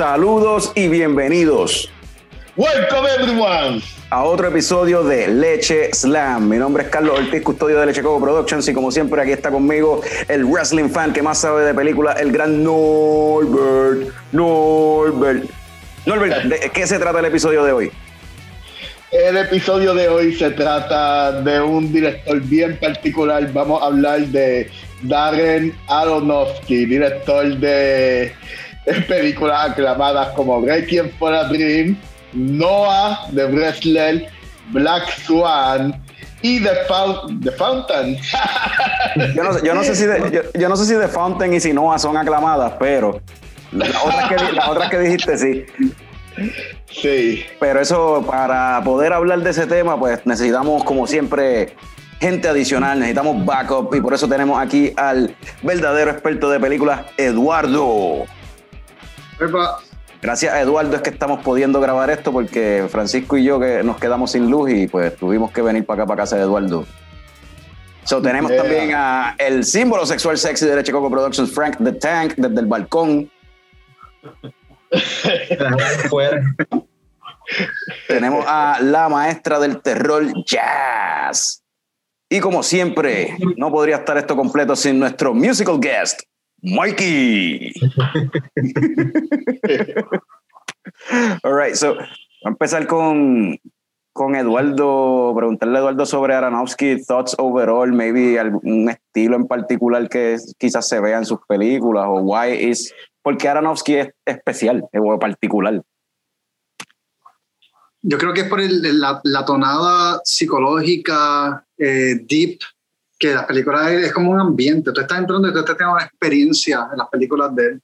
Saludos y bienvenidos. Welcome everyone a otro episodio de Leche Slam. Mi nombre es Carlos Ortiz, custodio de Leche Coco Productions y como siempre aquí está conmigo el wrestling fan que más sabe de películas, el gran Norbert. Norbert. Norbert, ¿de qué se trata el episodio de hoy? El episodio de hoy se trata de un director bien particular. Vamos a hablar de Darren Aronofsky, director de películas aclamadas como Requiem for a Dream, Noah the Wrestler, Black Swan y The, Fountain. yo, no, sé si yo, no sé si The Fountain y si Noah son aclamadas, pero las otras que, que dijiste sí. Sí. Pero eso, para poder hablar de ese tema, pues necesitamos, como siempre, gente adicional, necesitamos backup y por eso tenemos aquí al verdadero experto de películas, Eduardo. Gracias a Eduardo es que estamos pudiendo grabar esto porque Francisco y yo que nos quedamos sin luz y pues tuvimos que venir para acá, para casa de Eduardo. So, tenemos también a el símbolo sexual sexy de Leche Coco Productions, Frank the Tank, desde el balcón. Tenemos a la maestra del terror, Jazz. Y como siempre, no podría estar esto completo sin nuestro musical guest, Mikey. All right, so, a empezar con, con Eduardo, preguntarle a Eduardo sobre Aronofsky, thoughts overall, maybe algún estilo en particular que quizás se vea en sus películas o why is porque Aronofsky es especial o particular. Yo creo que es por la, tonada psicológica, eh, deep, que las películas es, como un ambiente. Tú estás entrando y tú estás teniendo una experiencia en las películas de él.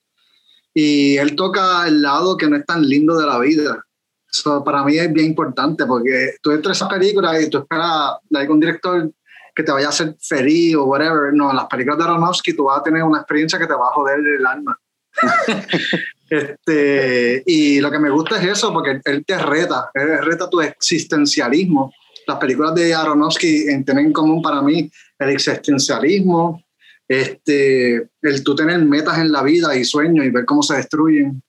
Y él toca el lado que no es tan lindo de la vida. Eso para mí es bien importante porque tú entras a esas películas y tú esperas de un director que te vaya a hacer feliz o whatever. No, en las películas de Aronofsky tú vas a tener una experiencia que te va a joder el alma. este, y lo que me gusta es eso, porque él te reta, él reta tu existencialismo. Las películas de Aronofsky tienen en común para mí el existencialismo, este, el tú tener metas en la vida y sueños y ver cómo se destruyen.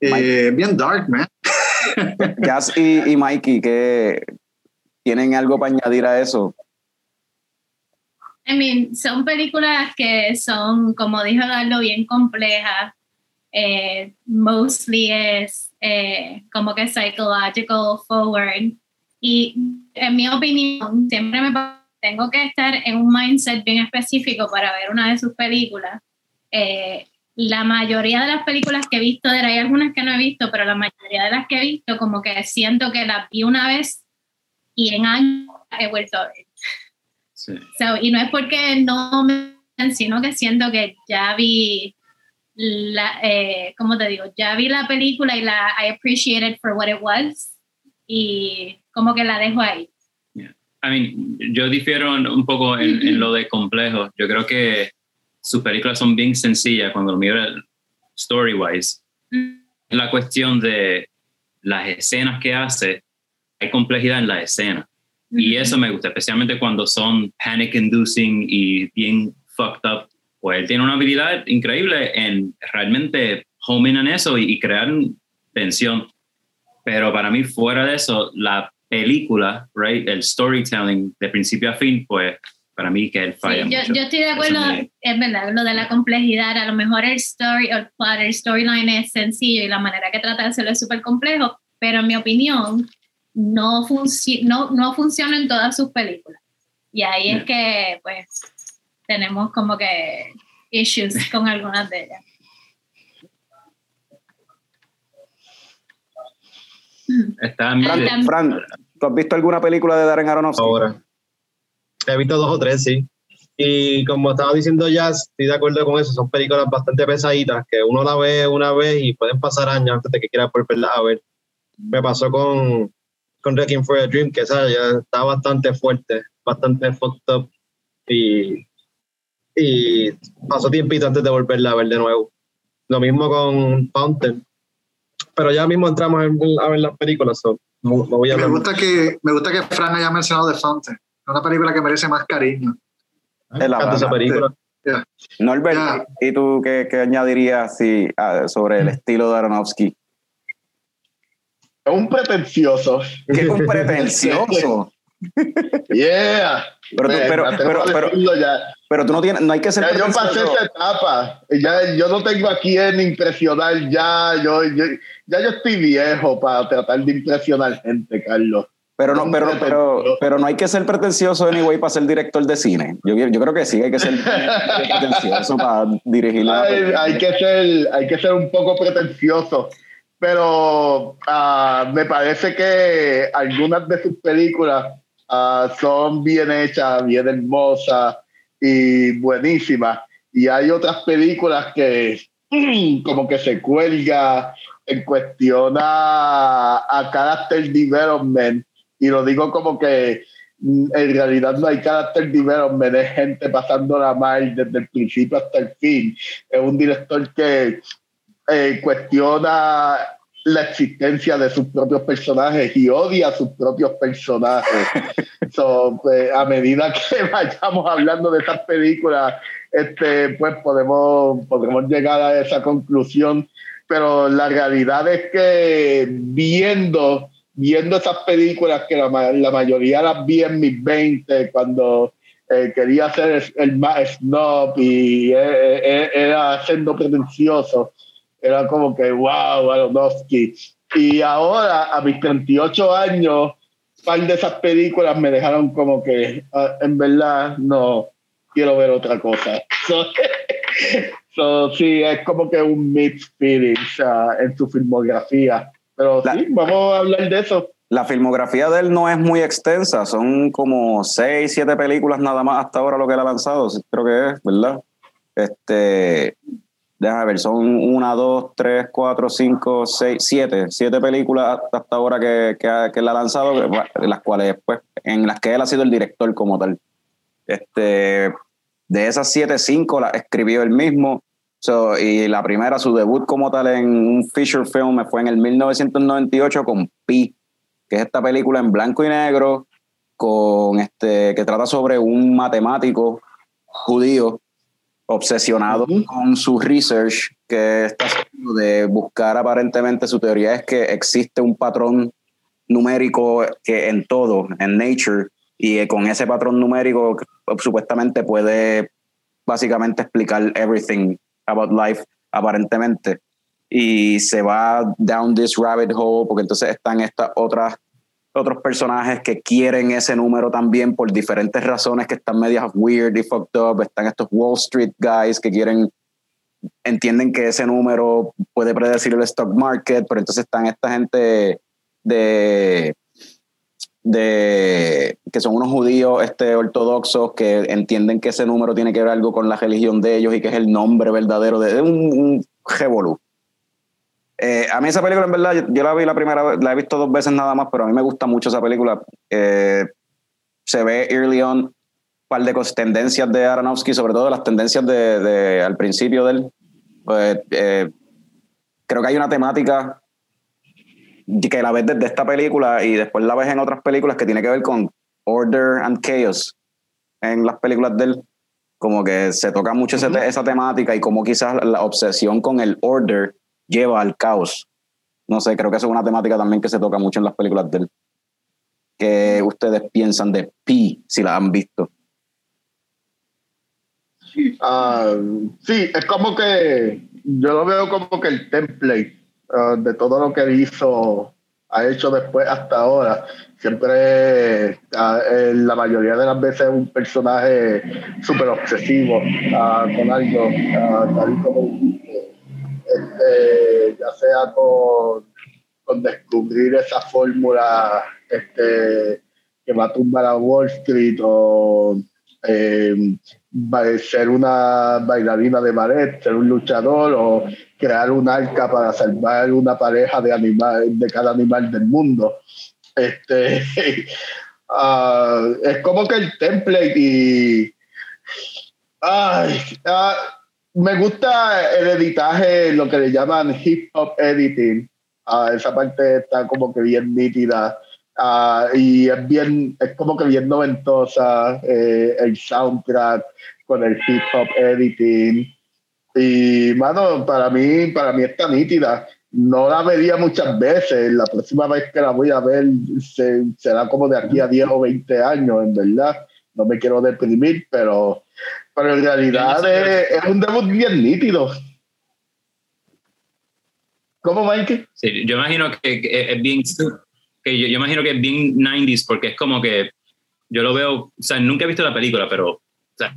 Eh, bien dark, man. Jazz y, y Mikey, que tienen algo para añadir a eso. I mean, son películas que son, como dijo Darlo, bien complejas. Eh, mostly es eh, como que psychological forward. Y en mi opinión, siempre me tengo que estar en un mindset bien específico para ver una de sus películas. Eh, la mayoría de las películas que he visto hay algunas que no he visto, pero la mayoría de las que he visto, como que siento que las vi una vez y en años he vuelto a ver y no es porque no me sino que siento que ya vi la, eh, ¿cómo te digo? Ya vi la película y la I appreciate it for what it was y como que la dejo ahí. I mean, yo difiero un poco en, lo de complejo. Yo creo que sus películas son bien sencillas cuando lo miro story-wise. La cuestión de las escenas que hace, hay complejidad en la escena. Y eso me gusta, especialmente cuando son panic inducing y bien fucked up. Pues él tiene una habilidad increíble en realmente home in en eso y, crear tensión. Pero para mí, fuera de eso, la película, right, el storytelling de principio a fin, pues para mí que él falla. yo, yo, estoy de acuerdo, es verdad, lo de la complejidad, a lo mejor el story el plot, el storyline es sencillo y la manera que trata de hacerlo es súper complejo, pero en mi opinión, no, no, no funciona en todas sus películas. Y ahí es que, pues, tenemos como que issues con algunas de ellas. Está Fran, ¿tú has visto alguna película de Darren Aronofsky? Ahora. He visto dos o tres, sí. Y como estaba diciendo ya, estoy de acuerdo con eso. Son películas bastante pesaditas que uno la ve una vez y pueden pasar años antes de que quiera volverla a ver. Me pasó con con Requiem for a Dream, que esa ya está bastante fuerte, bastante fucked up y, y pasó tiempito antes de volverla a ver de nuevo. Lo mismo con Fountain. Pero ya mismo entramos a ver las películas. Me, gusta que, me gusta que Fran haya mencionado The Fountain. Es una película que merece más cariño. Me esa película. Yeah. Norbert, Ya. ¿y tú qué, qué añadirías sí, ah, sobre el estilo de Aronofsky? Es un pretencioso. Qué un pretencioso. Yeah. Pero tú, pero, pero, pero, pero tú no tienes, no hay que ser Ya yo pasé esa etapa. Ya yo no tengo a quien impresionar. Ya yo, yo- ya yo estoy viejo para tratar de impresionar gente, Carlos. Pero no, pero, pero, pretencioso. pero no hay que ser pretencioso anyway para ser director de cine. Yo, yo creo que sí, hay que ser pretencioso para dirigir la Hay, hay que ser, hay que ser un poco pretencioso. Pero ah, me parece que algunas de sus películas ah, son bien hechas, bien hermosas y buenísimas. Y hay otras películas que como que se cuelga en cuestión a, a character development. Y lo digo como que mm, en realidad no hay character development, es gente pasándola mal desde el principio hasta el fin. Es un director que eh, cuestiona la existencia de sus propios personajes y odia a sus propios personajes. So, pues, a medida que vayamos hablando de esas películas, este, pues podemos, podremos llegar a esa conclusión. Pero la realidad es que viendo, viendo esas películas que la, la mayoría las vi en mis 20, cuando eh, quería ser el, más snob y eh, eh, era siendo pretencioso, era como que, wow, Aronofsky. Y ahora, a mis 38 años, par de esas películas me dejaron como que, ah, en verdad, no quiero ver otra cosa. So, so, sí, es como que un mixed feelings ah, en su filmografía. Pero La- sí, vamos a hablar de eso. La filmografía de él no es muy extensa, son como seis, siete películas nada más hasta ahora lo que él ha lanzado, creo que es, ¿verdad? Este, déjame ver, son una, dos, tres, cuatro, cinco, seis, siete, siete películas hasta ahora que, que, que él ha lanzado, las cuales, pues, en las que él ha sido el director como tal. Este, de esas siete, cinco las escribió él mismo. So, y la primera, su debut como tal en un feature film fue en el 1998 con Pi, que es esta película en blanco y negro con este que trata sobre un matemático judío obsesionado con su research que está haciendo de buscar aparentemente su teoría es que existe un patrón numérico que en todo, en nature, y eh, con ese patrón numérico que, supuestamente puede básicamente explicar everything about life aparentemente y se va down this rabbit hole porque entonces están estas otras otros personajes que quieren ese número también por diferentes razones que están medias weird y fucked up. Están estos Wall Street guys que quieren, entienden que ese número puede predecir el stock market, pero entonces están esta gente de, de que son unos judíos este, ortodoxos que entienden que ese número tiene que ver algo con la religión de ellos y que es el nombre verdadero de, de un, un revolú. Eh, a mí esa película, en verdad, yo, la vi la primera vez, la he visto dos veces nada más, pero a mí me gusta mucho esa película. Eh, se ve early on un par de tendencias de Aronofsky, sobre todo las tendencias de, de- al principio de él. Pues, eh, creo que hay una temática que la ves desde esta película y después la ves en otras películas que tiene que ver con order and chaos en las películas de él. Como que se toca mucho ese te- esa temática y como quizás la obsesión con el order lleva al caos. No sé, creo que eso es una temática también que se toca mucho en las películas de él. ¿Qué ustedes piensan de Pi, si la han visto? Ah, sí, es como que yo lo veo como que el template ah, de todo lo que hizo, ha hecho después hasta ahora. Siempre, ah, la mayoría de las veces, un personaje súper obsesivo ah, con algo, tal como dijiste. este, ya sea con, con descubrir esa fórmula este, que va a tumbar a Wall Street o eh, ser una bailarina de ballet, ser un luchador o crear un arca para salvar una pareja de animal, de cada animal del mundo. Este, ah, es como que el template y ay, ah, me gusta el editaje, lo que le llaman hip hop editing. Ah, esa parte está como que bien nítida. Ah, y es bien, es como que bien noventosa, eh, el soundtrack, con el hip hop editing. Y, mano, para mí, para mí está nítida. No la vería muchas veces. La próxima vez que la voy a ver será como de aquí a 10 o 20 años, en verdad. No me quiero deprimir, pero, pero en realidad es, es un debut bien nítido. ¿Cómo, Mike? Sí, yo imagino que, es bien, que yo, imagino que es bien 90s porque es como que yo lo veo, o sea, nunca he visto la película, pero, o sea,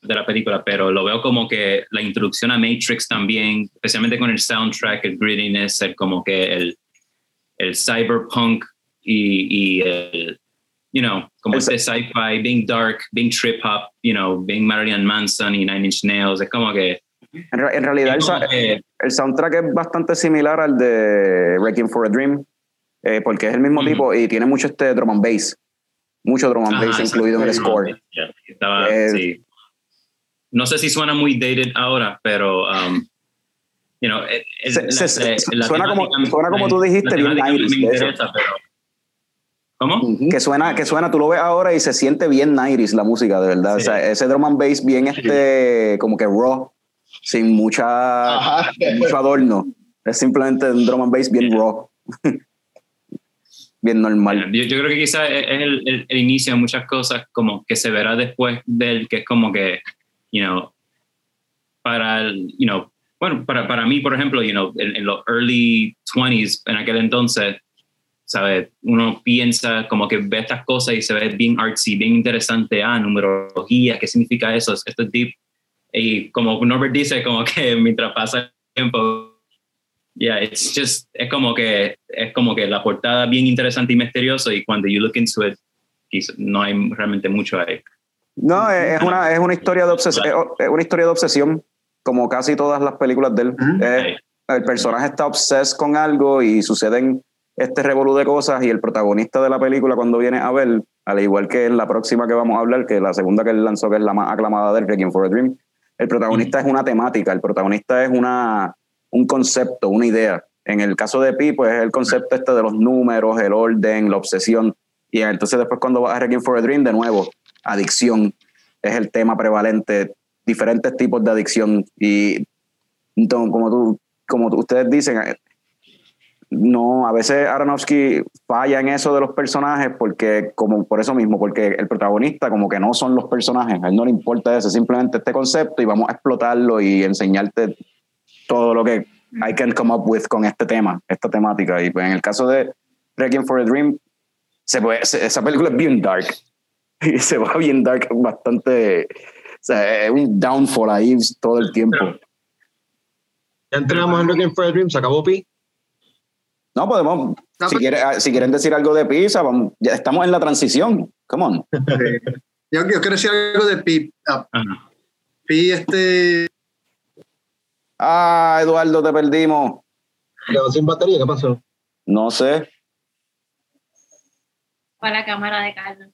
de la película, pero lo veo como que la introducción a Matrix también, especialmente con el soundtrack, el grittiness, el, como que el, el cyberpunk y, y el, you know, como ese sci-fi, being dark, being trip hop, you know, being Marilyn Manson y Nine Inch Nails, es como que en, realidad, el, soundtrack es bastante similar al de Wrecking for a Dream, eh, porque es el mismo tipo y tiene mucho este drum and bass, mucho drum and bass incluido en el score. No sé si suena muy dated ahora, pero. Um, you know, suena, como, suena como tú dijiste, bien 90 ¿Cómo? Que suena, que suena, tú lo ves ahora y se siente bien 90 la música, de verdad. O sea, ese drum and bass bien este, como que raw sin mucha mucho adorno. Es simplemente un drum and bass bien raw. bien normal. Yo, creo que quizás es el, el, inicio de muchas cosas como que se verá después del que es como que, you know, para el, you know, bueno, para, para mí, por ejemplo, you know, en, los early 20s, en aquel entonces, ¿sabes? Uno piensa como que ve estas cosas y se ve bien artsy, bien interesante. Ah, numerología, ¿qué significa eso? Esto es deep. Y como Norbert dice, como que mientras pasa el tiempo, yeah, it's just, es como que, es como que la portada bien interesante y misterioso y cuando you look into it, no hay realmente mucho ahí. No, es una, es una historia de obsesión, es una historia de obsesión, como casi todas las películas de él. el personaje está obses con algo y suceden este revolú de cosas y el protagonista de la película cuando viene a ver, al igual que en la próxima que vamos a hablar, que la segunda que él lanzó, que es la más aclamada de Requiem for a Dream, el protagonista es una temática, el protagonista es una, un concepto, una idea. En el caso de Pi, pues es el concepto este de los números, el orden, la obsesión. Y entonces después cuando vas a Requiem for a Dream, de nuevo, adicción es el tema prevalente, diferentes tipos de adicción. Y entonces, como, tú, como ustedes dicen, no, a veces Aronofsky falla en eso de los personajes porque, como por eso mismo, porque el protagonista como que no son los personajes, a él no le importa eso, simplemente este concepto y vamos a explotarlo y enseñarte todo lo que I can come up with con este tema, esta temática. Y pues en el caso de Requiem for a Dream, se puede, esa película es bien dark y se va bien dark bastante, o sea, es un downfall ahí todo el tiempo. Ya entramos en Requiem for a Dream, se acabó Pi. No, podemos. si, quieren, si quieren decir algo de pizza, vamos, ya estamos en la transición. Come on. yo, quiero decir algo de Pi. Ah, Pi, este. Ah, Eduardo, te perdimos. ¿Quedó sin batería? ¿Qué pasó? No sé. Para la cámara de Carlos.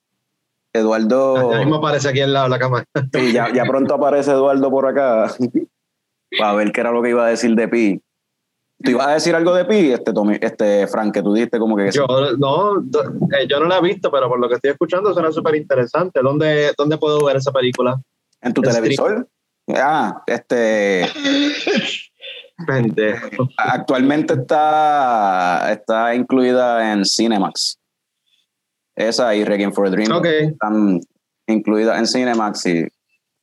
Eduardo. Ya mismo aparece aquí al lado de la cámara. Sí, ya, ya pronto aparece Eduardo por acá. Para ver qué era lo que iba a decir de Pi. ¿Tú ibas a decir algo de Pi, este, este Frank, que tú dijiste como que... Yo no, eh, yo no la he visto, pero por lo que estoy escuchando suena súper interesante. ¿Dónde, ¿Dónde puedo ver esa película? ¿En tu televisor? Ah, este... Actualmente está, está incluida en Cinemax. Esa y Requiem for a Dream están incluidas en Cinemax y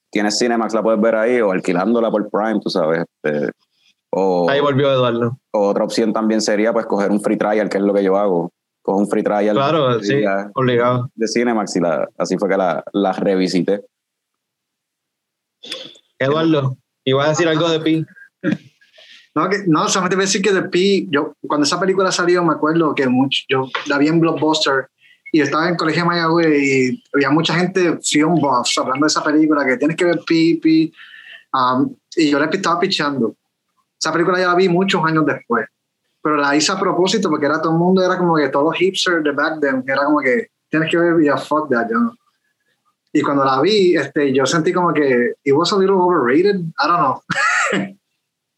tienes Cinemax, la puedes ver ahí o alquilándola por Prime, tú sabes. Este, Ahí volvió Eduardo. Otra opción también sería pues coger un free trial, que es lo que yo hago. Coger un free trial. Claro, sí, obligado. De Cinemax y la, así fue que la, la revisité. Eduardo, ¿ibas a decir algo de Pi? No, que, no, solamente voy a decir que de Pi, yo, cuando esa película salió, me acuerdo que mucho, yo la vi en Blockbuster y estaba en el colegio de Mayagüez y había mucha gente, film buffs, hablando de esa película, que tienes que ver Pi, Pi. Um, y yo le estaba pichando. Esa película ya la vi muchos años después, pero la hice a propósito porque era todo el mundo, era como que todos hipsters de back then, era como que tienes que ver, ya fuck that, yo Y cuando la vi, este, yo sentí como que it was a little overrated, I don't know.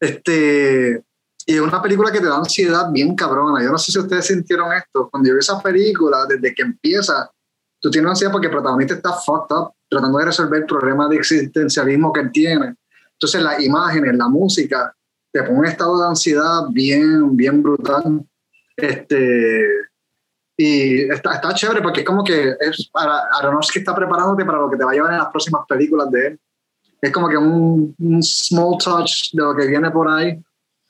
este, y es una película que te da ansiedad bien cabrona. Yo no sé si ustedes sintieron esto. Cuando yo vi esa película, desde que empieza, tú tienes ansiedad porque el protagonista está fucked up. tratando de resolver problemas de existencialismo que él tiene. Entonces las imágenes, la música, te pone un estado de ansiedad bien, bien brutal. Este, y está, está chévere porque es como que es para Aronofsky está preparándote para lo que te va a llevar en las próximas películas de él. Es como que un, un small touch de lo que viene por ahí.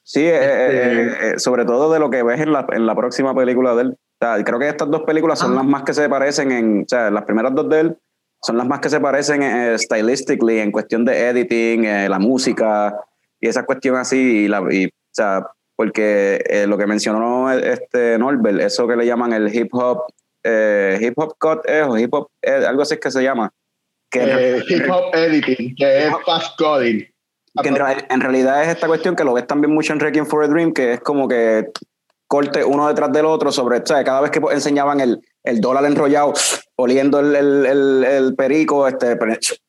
Sí, eh, eh, eh, sobre todo de lo que ves en la, en la próxima película de él. O sea, creo que estas dos películas son Ah. las más que se parecen en, o sea, las primeras dos de él son las más que se parecen eh, stylistically en cuestión de editing, eh, la música y esa cuestión así y la, y, o sea, porque eh, lo que mencionó este Norbert, eso que le llaman el hip hop, eh, hip hop cut eh, o hip hop, algo así es que se llama. Que Eh, hip hop editing, que es fast coding. que en, en realidad es esta cuestión que lo ves también mucho en Requiem for a Dream, que es como que corte uno detrás del otro sobre, o sea, cada vez que enseñaban el, el dólar enrollado, oliendo el, el, el- el perico, este,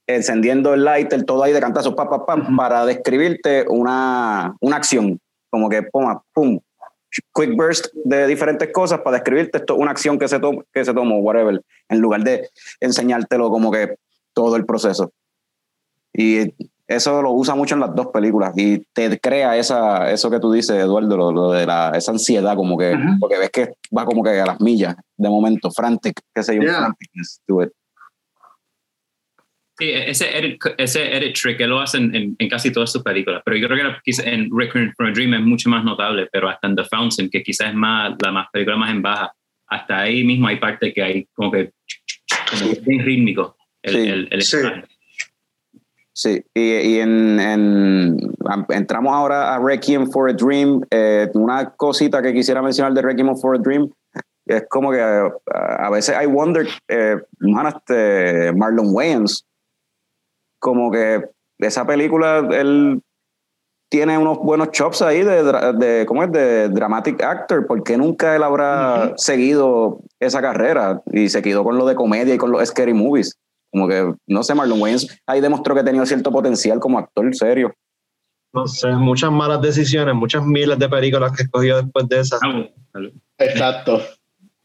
encendiendo el lighter, todo ahí de cantazos, pa, pa, pa, para describirte una, una acción, como que pum, pum, quick burst de diferentes cosas para describirte esto, una acción que se, to que se tomó, whatever, en lugar de enseñártelo como que todo el proceso. Y eso lo usa mucho en las dos películas y te crea esa, eso que tú dices, Eduardo, lo, lo de la, esa ansiedad, como que, Ujú. porque ves que va como que a las millas de momento, frantic, qué sé yo, Yeah. franticness to it. Sí, ese edit, ese edit trick él lo hace en, en- en casi todas sus películas, pero yo creo que quizá en Requiem for a Dream es mucho más notable, pero hasta en The Fountain, que quizás es más, la más película más en baja, hasta ahí mismo hay parte que hay como que como bien rítmico el, Sí. el, el Sí. Sí, y, y en, en- am- entramos ahora a Requiem for a Dream. eh, una cosita que quisiera mencionar de Requiem for a Dream es como que eh, a veces I wonder, eh, man, este Marlon Wayans, como que esa película, él tiene unos buenos chops ahí de, de ¿cómo es? De dramatic actor, ¿por qué nunca él habrá seguido esa carrera y se quedó con lo de comedia y con los scary movies? Como que, no sé, Marlon Wayans ahí demostró que tenía cierto potencial como actor serio. No sé, muchas malas decisiones, muchas miles de películas que escogió después de esas. Exacto.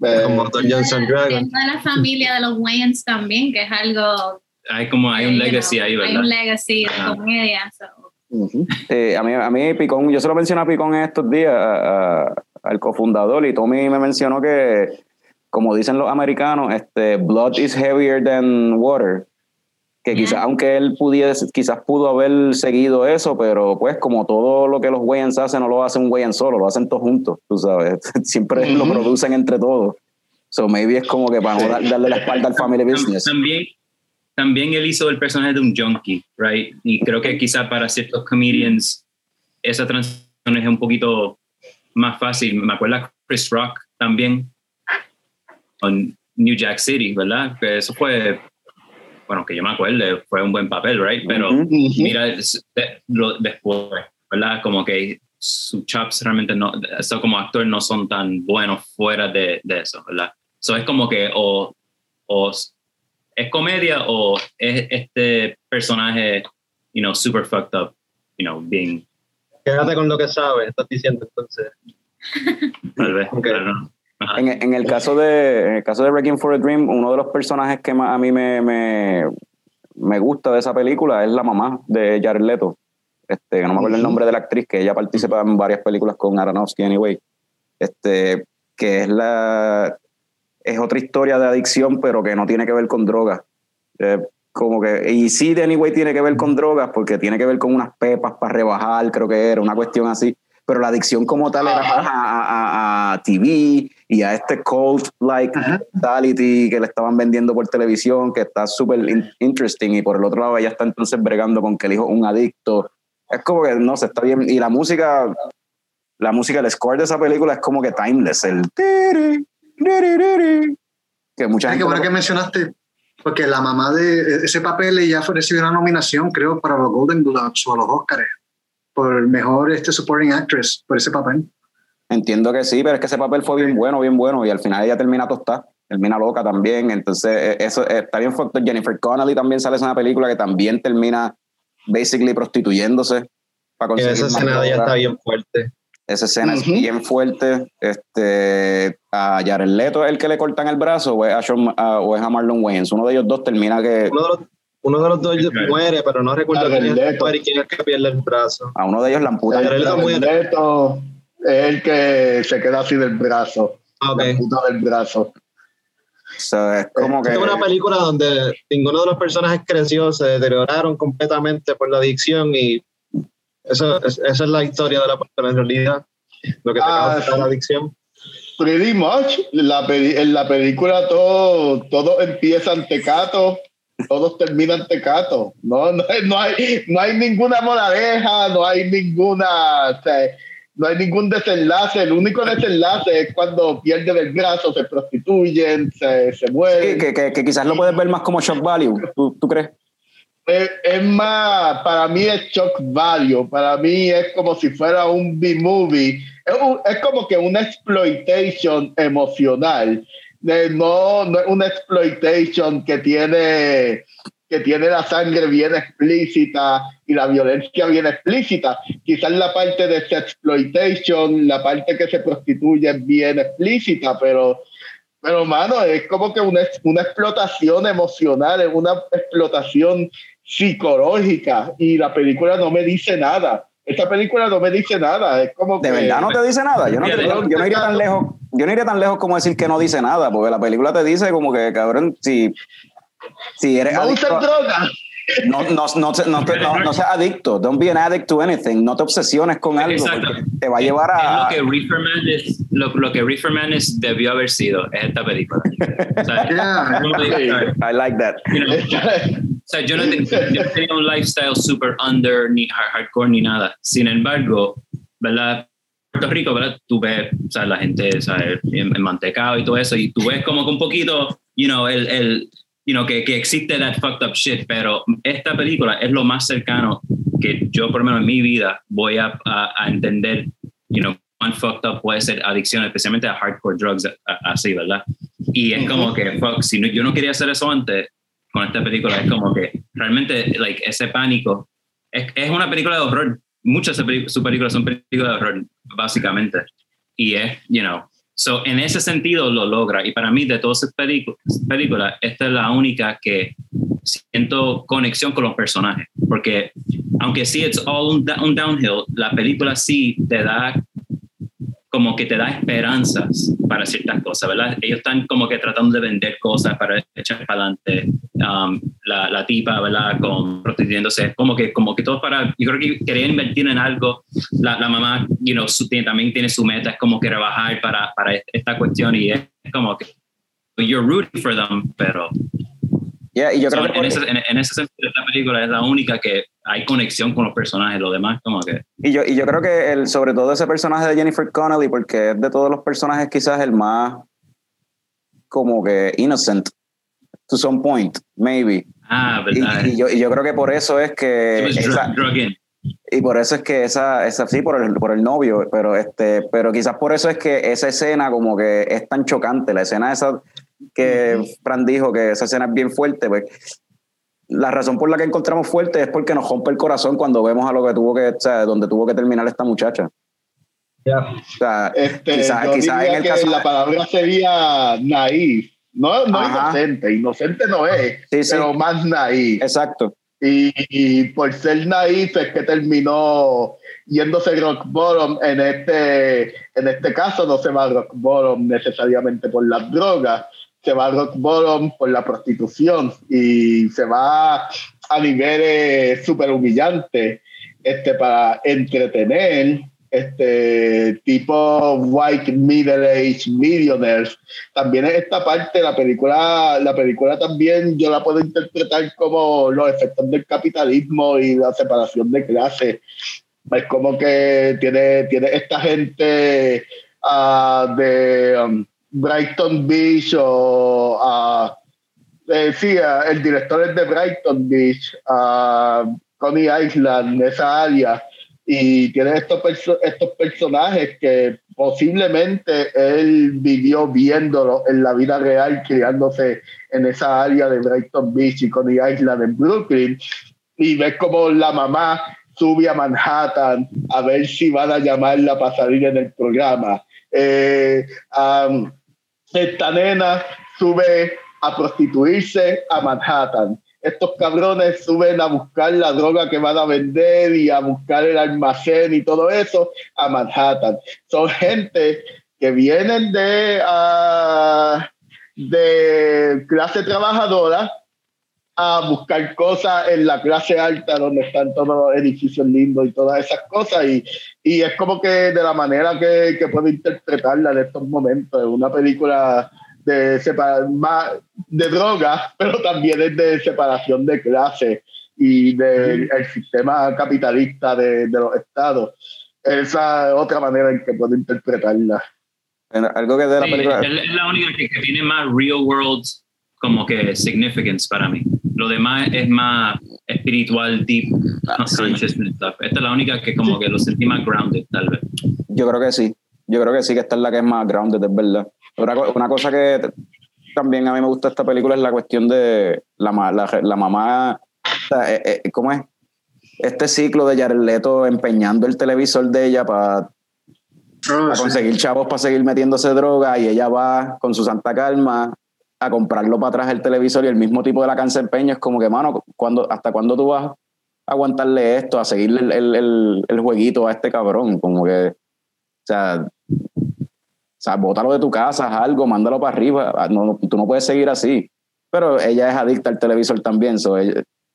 Eh, Como Dungeons and Dragons. Dentro de la familia de los Wayans también, que es algo. Hay como hay un legacy know, ahí, Hay ¿verdad? un legacy de comedia. so. Eh, a, mí, a mí, Picón, yo se lo mencioné a Picón en estos días, a- a- al cofundador, y Tommy me mencionó que, como dicen los americanos, este, blood is heavier than water. Que quizás, Yeah. aunque él pudiese, quizás pudo haber seguido eso, pero pues como todo lo que los Wayans hacen, no lo hacen un Wayan solo, lo hacen todos juntos, tú sabes. Siempre lo producen entre todos. So maybe es como que para no darle la espalda al family business. También, también él hizo el personaje de un junkie, right? Y creo que quizá para ciertos comedians esa transición es un poquito más fácil. Me acuerdo Chris Rock también en New Jack City, ¿verdad? Que eso fue, bueno, que yo me acuerdo, fue un buen papel, right? Pero Ujú. ujú. mira es- de- lo- después, ¿verdad? Como que sus chops realmente no, eso como actor no son tan buenos fuera de, de eso, ¿verdad? So es como que o, o es comedia o es este personaje, you know, super fucked up, you know, being, Quédate con lo que sabes, estás diciendo entonces. tal vez, Ok. pero no. Ajá. En, en el caso de en el caso de Wrecking for a Dream, uno de los personajes que más a mí me, me, me gusta de esa película es la mamá de Jared Leto. Este, no me acuerdo el nombre de la actriz, que ella participa en varias películas con Aronofsky, anyway. Este, que es la es otra historia de adicción, pero que no tiene que ver con drogas. Eh, como que, y sí, de anyway tiene que ver con drogas, porque tiene que ver con unas pepas para rebajar, creo que era una cuestión así. Pero la adicción como tal era más a, a- a- TV y a este cult-like Ajá. mentality que le estaban vendiendo por televisión, que está súper in- interesting. Y por el otro lado, ella está entonces bregando con que el hijo es un adicto. Es como que, no sé, está bien. Y la música, la música, el score de esa película es como que timeless. El que mucha Es gente que bueno lo- que mencionaste, porque la mamá de ese papel ella fue recibió una nominación, creo, para los Golden Globes o los Oscars, por el mejor este, supporting actress, por ese papel. Entiendo que sí, pero es que ese papel fue bien bueno, bien bueno, y al final ella termina tostada, termina loca también, entonces eh, eso eh, está bien. Jennifer Connelly también sale en una película que también termina basically prostituyéndose para Que conseguir esa escena ya está bien fuerte. Esa escena es Ujú. bien fuerte. Este, a Jared Leto es el que le cortan el brazo o es a, Sean- a- o es a Marlon Wayans. Uno de ellos dos termina que Uno de los, Uno de los dos muere, pero no recuerdo quién es, el, quién es el que pierde el brazo. A uno de ellos la amputan. Jared Leto muere. Leto es el que se queda así del brazo. Ah, ok. La puta del brazo. So, es como que. Es una película donde ninguno de los personajes creció, se deterioraron completamente por la adicción y eso, es- esa es la historia de la película en realidad. Lo que te Ah, causa sí. la adicción. Pretty much. La peli- en la película todo, todo empieza en tecato, todos terminan tecato. No, no, hay- no, hay, no hay ninguna moraleja, no hay ninguna. o sea, no hay ningún desenlace. El único desenlace es cuando pierden el brazo, se prostituyen, se, se Sí, mueren. que, que, que quizás lo puedes ver más como shock value. ¿Tú, tú crees? Es, es más, para mí es shock value, para mí es como si fuera un B-movie, es, es como que una exploitation emocional, no, no es una exploitation que tiene, que tiene la sangre bien explícita y la violencia bien explícita. Quizás la parte de esa exploitation, la parte que se prostituye es bien explícita, pero pero, mano, es como que una, una explotación emocional, es una explotación psicológica y la película no me dice nada. Esta película no me dice nada. Es como De que. verdad no te dice nada. Yo no, te- yo, yo no iría tan lejos. Yo no iría tan lejos como decir que no dice nada, porque la película te dice como que, cabrón, si, si eres No adicto droga. No, no, no, no, te- no- no seas adicto. Don't be an addict to anything. No te obsesiones con algo. Exacto. porque Te va a llevar Es a. lo que Reefer Madness, lo, lo que Reefer Madness debió haber sido, es esta película. O sea, Yeah. I like that. you know, O sea, yo no, yo no tenía un lifestyle super under, ni hard- hardcore, ni nada. Sin embargo, ¿verdad? Puerto Rico, ¿verdad? Tú ves, o sea, la gente, ¿sabes? En, en mantecado y todo eso, y tú ves como que un poquito, you know, el, el you know, que, que existe that fucked up shit, pero esta película es lo más cercano que yo, por lo menos en mi vida, voy a, a, a entender, you know, cuán fucked up puede ser adicción, especialmente a hardcore drugs, a- así, ¿verdad? Y es como que, fuck, si no, yo no quería hacer eso antes, con esta película es como que realmente like ese pánico es, es una película de horror. Muchas de sus películas son películas de horror básicamente. Y es you know so en ese sentido lo logra. Y para mí de todas esas películas esta es la única que siento conexión con los personajes. Porque aunque sí it's all un downhill la película sí te da como que te da esperanzas para ciertas cosas, ¿verdad? Ellos están como que tratando de vender cosas para echar para adelante. Um, la, la tipa, ¿verdad? Con prostituyéndose, como que, como que todo para, yo creo que quería invertir en algo. La, la mamá, you know, su- tiene- también tiene su meta, es como que rebajar para, para esta cuestión y es como que you're rooting for them, pero Yeah, y yo so, creo que en, ese, en, en ese sentido esta película es la única que hay conexión con los personajes, lo demás como que... Y yo, y yo creo que el, sobre todo ese personaje de Jennifer Connelly, porque es de todos los personajes quizás el más como que innocent, to some point, maybe. Ah, ¿verdad? y yo, y yo creo que por eso es que... Was esa- y por eso es que esa, esa sí, por el, por el novio, pero este, pero quizás por eso es que esa escena como que es tan chocante, la escena esa que Fran dijo que esa escena es bien fuerte, pues la razón por la que encontramos fuerte es porque nos rompe el corazón cuando vemos a lo que tuvo que, o sea, donde tuvo que terminar esta muchacha. Ya. O sea, Este, quizás yo quizás diría en el que caso la palabra sería naif. No, no Ajá. inocente, inocente no es, Sí, sí. pero más naif. Exacto. Y, y por ser naif es que terminó yéndose rock bottom. En este, en este caso no se va rock bottom necesariamente por las drogas, se va a rock bottom por la prostitución y se va a niveles súper humillantes este, para entretener este tipo white middle age millionaires. También esta parte la película la película también yo la puedo interpretar como los efectos del capitalismo y la separación de clases. Es como que tiene tiene esta gente ah, de um, Brighton Beach o ah, eh, sí, el director es de Brighton Beach ah, Coney Island esa área y tiene estos, perso- estos personajes que posiblemente él vivió viéndolo en la vida real, criándose en esa área de Brighton Beach y Coney Island en Brooklyn, y ves como la mamá sube a Manhattan a ver si van a llamarla para salir en el programa. Eh, am, esta nena sube a prostituirse a Manhattan. estos cabrones suben a buscar la droga que van a vender y a buscar el almacén y todo eso a Manhattan. Son gente que vienen de, de clase trabajadora a buscar cosas en la clase alta donde están todos los edificios lindos y todas esas cosas y, y es como que de la manera que, que puedo interpretarla en estos momentos, es una película de, de droga, pero también es de separación de clase y del sistema capitalista de, de, los estados. Esa es otra manera en que puedo interpretarla. Algo que de la película. Es la única que, tiene más real world como que significance para mí. Lo demás es más espiritual, deep, ah, consciousness stuff. Esta es la única que como que lo sentí más grounded, tal vez. Yo creo que sí. Yo creo que sí, que esta es la que es más grounded, es verdad. Una, una cosa que también a mí me gusta esta película es la cuestión de la, la, la mamá. Eh, eh, ¿Cómo es? Este ciclo de Jared Leto empeñando el televisor de ella para Ah, conseguir chavos para seguir metiéndose droga y ella va con su santa calma a comprarlo para atrás el televisor y el mismo tipo de la cansa empeño es como que, mano, cuando, ¿hasta cuándo tú vas a aguantarle esto, a seguirle el, el, el, jueguito a este cabrón? Como que, o sea, o sea, bótalo de tu casa, haz algo, mándalo para arriba. Ah, no, tú no puedes seguir así. Pero ella es adicta al televisor también,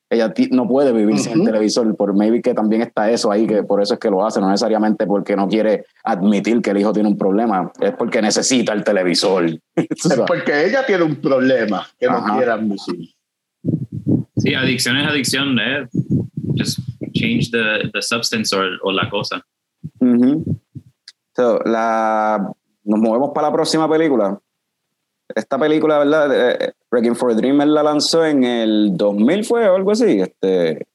ella no puede vivir sin el televisor, por maybe que también está eso ahí, que por eso es que lo hace, no necesariamente porque no quiere admitir que el hijo tiene un problema, es porque necesita el televisor. es porque ella tiene un problema que no quiere admitir. Sí, adicción es adicción, ¿eh? Just change the, the substance o la cosa. so, la, nos movemos para la próxima película esta película, ¿verdad? Eh, Wrecking for a Dream la lanzó en el 2000, ¿fue o algo así? Este,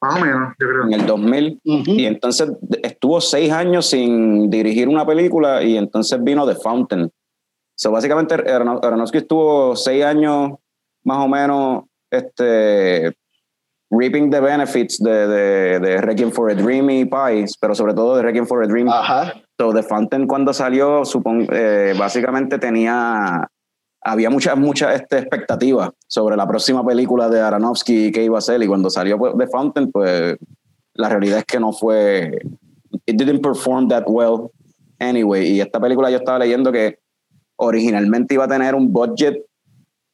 Más o menos, yo creo. En el 2000. Y entonces estuvo seis años sin dirigir una película y entonces vino The Fountain. So, básicamente Aronofsky estuvo seis años más o menos este, reaping the benefits de, de, de Requiem for a Dream y Pies, pero sobre todo de Requiem for a Dream. Ajá. So, The Fountain cuando salió, supongo, eh, básicamente tenía había muchas, muchas este, expectativas sobre la próxima película de Aronofsky y qué iba a ser. Y cuando salió pues, The Fountain, pues la realidad es que no fue. It didn't perform that well anyway. Y esta película yo estaba leyendo que originalmente iba a tener un budget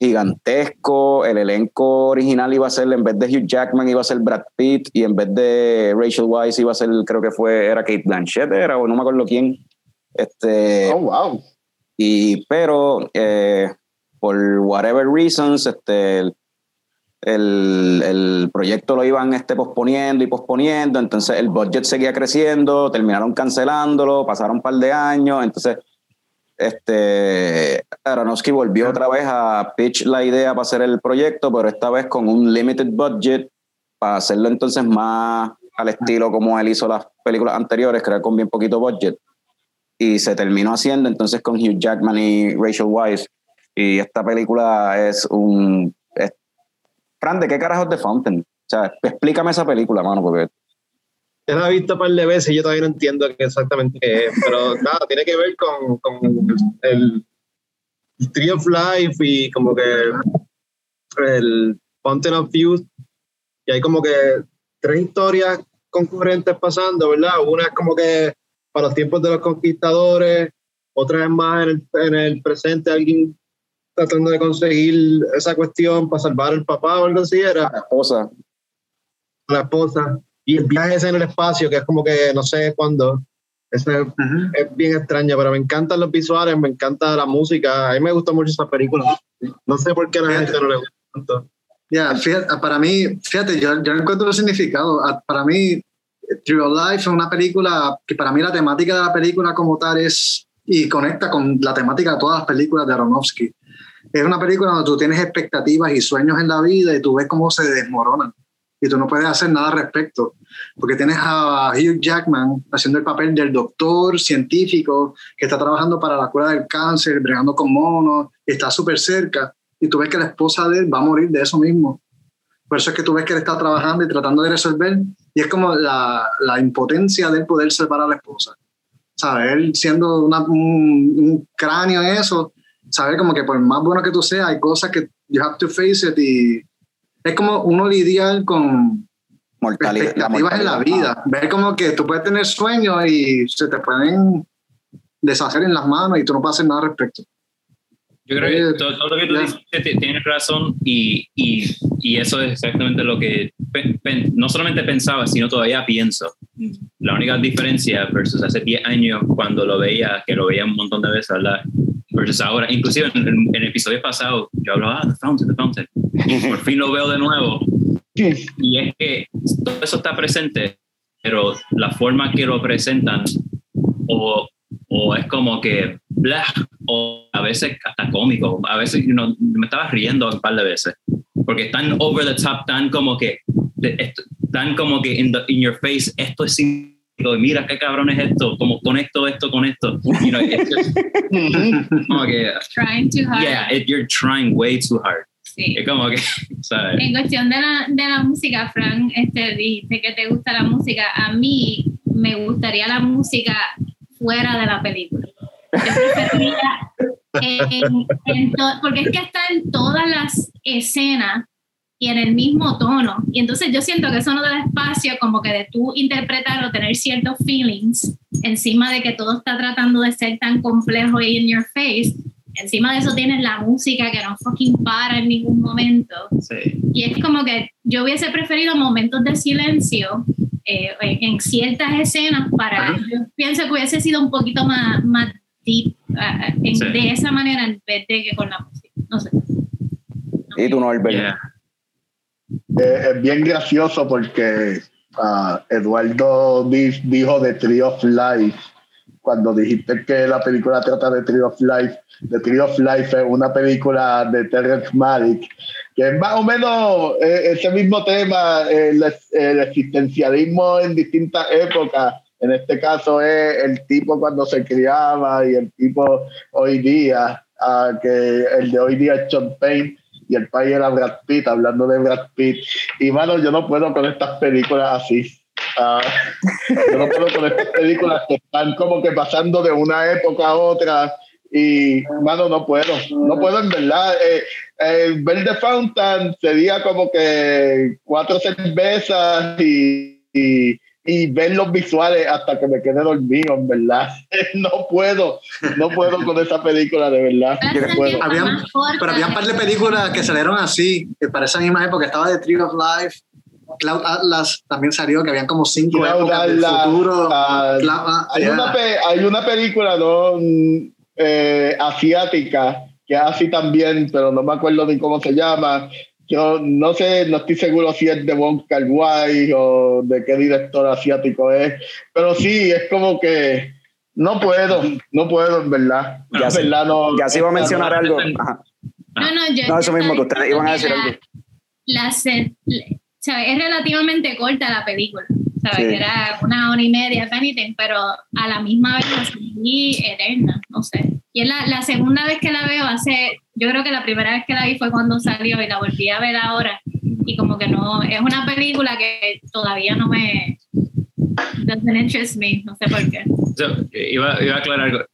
gigantesco. El elenco original iba a ser, en vez de Hugh Jackman, iba a ser Brad Pitt. Y en vez de Rachel Weisz, iba a ser, creo que fue, era Kate Blanchett, era, o no me acuerdo quién. Este, oh, wow y, pero eh, por whatever reasons, este, el, el, proyecto lo iban este, posponiendo y posponiendo, entonces el budget seguía creciendo, terminaron cancelándolo, pasaron un par de años, entonces este, Aronofsky volvió otra vez a pitch la idea para hacer el proyecto, pero esta vez con un limited budget para hacerlo entonces más al estilo como él hizo las películas anteriores, creo con bien poquito budget y se terminó haciendo entonces con Hugh Jackman y Rachel Weisz. Y esta película es un... Fran, ¿de qué carajos de Fountain? O sea, explícame esa película, mano, porque... Yo la he visto un par de veces y yo todavía no entiendo exactamente qué es, pero nada, tiene que ver con, con el, el Tree of Life y como que el Fountain of Youth. Y hay como que tres historias concurrentes pasando, ¿verdad? Una es como que para los tiempos de los conquistadores, otra vez más en el, presente alguien tratando de conseguir esa cuestión para salvar al papá o algo así era. La esposa. La esposa. Y el viaje ese en el espacio, que es como que no sé cuándo. Es, es bien extraño, pero me encantan los visuales, me encanta la música. A mí me gusta mucho esa película. No sé por qué a la gente no le gusta tanto. Ya, para mí, fíjate, yo, yo encuentro el significado. Para mí, True Life es una película que para mí la temática de la película como tal es y conecta con la temática de todas las películas de Aronofsky. Es una película donde tú tienes expectativas y sueños en la vida y tú ves cómo se desmoronan y tú no puedes hacer nada al respecto. Porque tienes a Hugh Jackman haciendo el papel del doctor científico que está trabajando para la cura del cáncer, bregando con monos, está súper cerca y tú ves que la esposa de él va a morir de eso mismo. Por eso es que tú ves que él está trabajando y tratando de resolver y es como la, la impotencia de poder salvar a la esposa. ¿Sabes? Él siendo un, un, cráneo en eso, saber como que por más bueno que tú seas, hay cosas que you have to face it y es como uno lidiar con Mortalidad. expectativas en la vida. Ver como que tú puedes tener sueños y se te pueden deshacer en las manos y tú no puedes hacer nada al respecto. Yo creo Eh, que todo, todo lo que tú dices ti- tienes razón y, y, y eso es exactamente lo que pe- pen- no solamente pensaba, sino todavía pienso. La única diferencia versus hace 10 años cuando lo veía, que lo veía un montón de veces, ¿verdad? Versus ahora, inclusive en, en el episodio pasado, yo hablaba, ah, The Fountain, The Fountain. Por fin lo veo de nuevo. Y es que todo eso está presente, pero la forma que lo presentan o, o es como que blah, o a veces hasta cómico, a veces you know, me estaba riendo un par de veces, porque tan over the top, tan como que, tan como que in, the- in your face, esto es cínico, y mira qué cabrón es esto, como conecto esto con esto, you know, it's just como que, Trying too hard. yeah, it- you're trying way too hard, Sí. es como que, ¿sabes? En cuestión de la, de la música, Fran, este, dijiste que te gusta la música. A mí me gustaría la música fuera de la película. Yo preferiría en- en to- porque es que está en todas las escenas y en el mismo tono. Y entonces yo siento que eso no da espacio como que de tú interpretar o tener ciertos feelings encima de que todo está tratando de ser tan complejo y in your face. Encima de eso tienes la música que no fucking para en ningún momento. Sí. Y es como que yo hubiese preferido momentos de silencio eh, en, en ciertas escenas para, Ajá. yo pienso que hubiese sido un poquito más, más deep en- Sí. de esa manera en vez de que con la música. No sé. Y tú, Norbert. Yeah. Eh, es bien gracioso porque ah, Eduardo di- dijo de Tree of Life cuando dijiste que la película trata de Tree of Life. The Tree of Life es una película de Terrence Malick que es más o menos eh, ese mismo tema, el, el existencialismo en distintas épocas. En este caso es el tipo cuando se criaba y el tipo hoy día, ah, que el de hoy día es Sean Payne y el país era Brad Pitt, hablando de Brad Pitt. Y mano, yo no puedo con estas películas así. Ah, yo no puedo con estas películas que están como que pasando de una época a otra. Y, mano, no puedo, no puedo en verdad. Eh, eh, ver The Fountain sería como que cuatro cervezas y, y, y ver los visuales hasta que me quede dormido, en verdad. No puedo, no puedo con esa película, de verdad. Pero No puedo. Habían- Pero había un par de películas que salieron así, que para esa misma época estaba The Tree of Life, Cloud Atlas también salió, que habían como cinco Cloud épocas del Atlas, futuro. ah, Cloud- ah, Hay, yeah. una pe- hay una película ¿no? Eh, asiática que es así también, pero no me acuerdo ni cómo se llama. Yo no sé, no estoy seguro si es de Wong Kar Wai o de qué director asiático es, pero sí, es como que no puedo, no puedo en verdad. Ya en verdad no. Ya se iba a mencionar no, algo. no, Ajá. No, no, yo, No, eso yo mismo, que ustedes iban a decir algo. la- la se- le- ¿sabe? Es relativamente corta la película, ¿sabes? Sí. Que Era una hora y media, anything, pero a la misma vez la sentí eterna, no sé. Y es la, la segunda vez que la veo hace, yo creo que la primera vez que la vi fue cuando salió y la volví a ver ahora. Y como que no, es una película que todavía no me, doesn't interest me, no sé por qué. So, iba, iba a aclarar algo.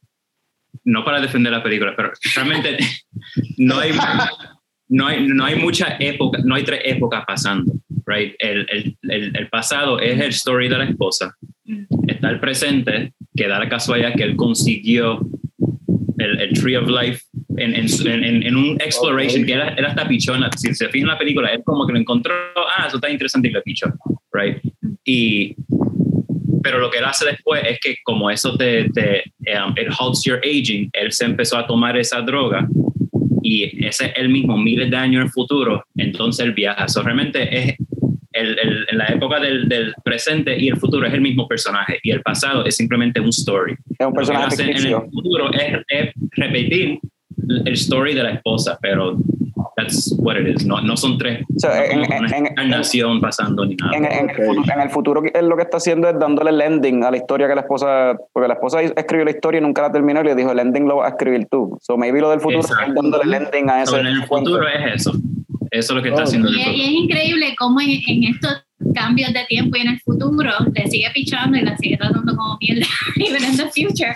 No para defender la película, pero realmente no hay, no hay, no hay mucha época, no hay tres épocas pasando, right? El, el, el, el pasado es el story de la esposa. Está el presente, que da la casualidad que él consiguió el, el Tree of Life en, en, en, en- un exploration Ok. que era, era hasta pichona. Si se fijan en la película, él como que lo encontró, ah, eso está interesante y lo pichó, right? Y pero lo que él hace después es que como eso te, te um, it halts your aging, él se empezó a tomar esa droga y ese es el mismo miles de años en el futuro, entonces él viaja. So, realmente es el, el- en la época del, del presente y el futuro es el mismo personaje y el pasado es simplemente un story. Es un Lo que él personaje hace en el futuro es, es repetir el story de la esposa, pero that's what it is. No, no son tres, O sea, en- no como una en- en- encarnación pasando ni nada. En, en el en el futuro, él lo que está haciendo es dándole el ending a la historia que la esposa, porque la esposa escribió la historia y nunca la terminó y le dijo el ending lo vas a escribir tú. So maybe lo del futuro es Exacto. él dándole el ending a So, ese en el cuento. futuro es eso. Eso es lo que está Oh. haciendo en Y el es, y es increíble cómo en, en estos cambios de tiempo y en el futuro le sigue pichando y la sigue tratando como mierda, even in the future,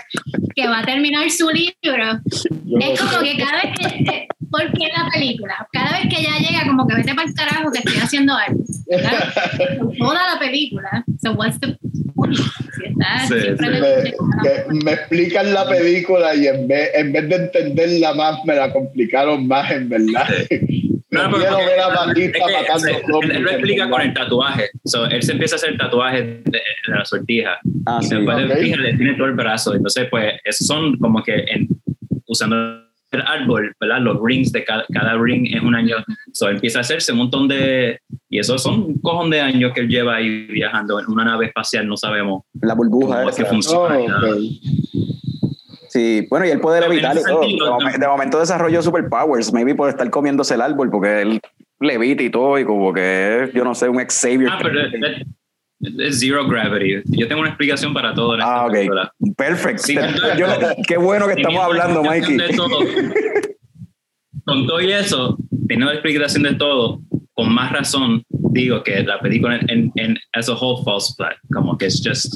que va a terminar su libro. Yo no Es como que cada vez que- ¿Por qué la película? Cada vez que ella llega, como que vete para el carajo que estoy haciendo algo. Toda la película. So, what's the point? Si está Sí, sí. le me, que me explican la película y en vez, en vez de entenderla más, me la complicaron más, en verdad. No, pero Prefiero porque- ver a que, matando se- zombies, él, él lo explica con el tatuaje. So, él se empieza a hacer tatuajes de, de la sortija. Ah, y sí. después Ok. de fijarle, tiene todo el brazo. Entonces, pues, esos son como que en- usando el árbol, ¿verdad? Los rings de cada, cada ring es un año. So, empieza a hacerse un montón de. Y esos son un cojón de años que él lleva ahí viajando en una nave espacial. No sabemos La burbuja cómo es que funciona. Oh. Sí, bueno, y él puede Pero ese todo. sentido, de, momen- de momento desarrolló superpowers, maybe por estar comiéndose el árbol, porque él levita y todo, y como que es, yo no sé, un Xavier. Ah, pero es- zero gravity. Yo tengo una explicación para todo en esta Ah, ok. Perfecto. Sí, qué bueno que estamos hablando, la Mikey. de todo, con todo y eso, teniendo la explicación de todo, con más razón digo que la película en, en, en as a whole falls flat, como que es just...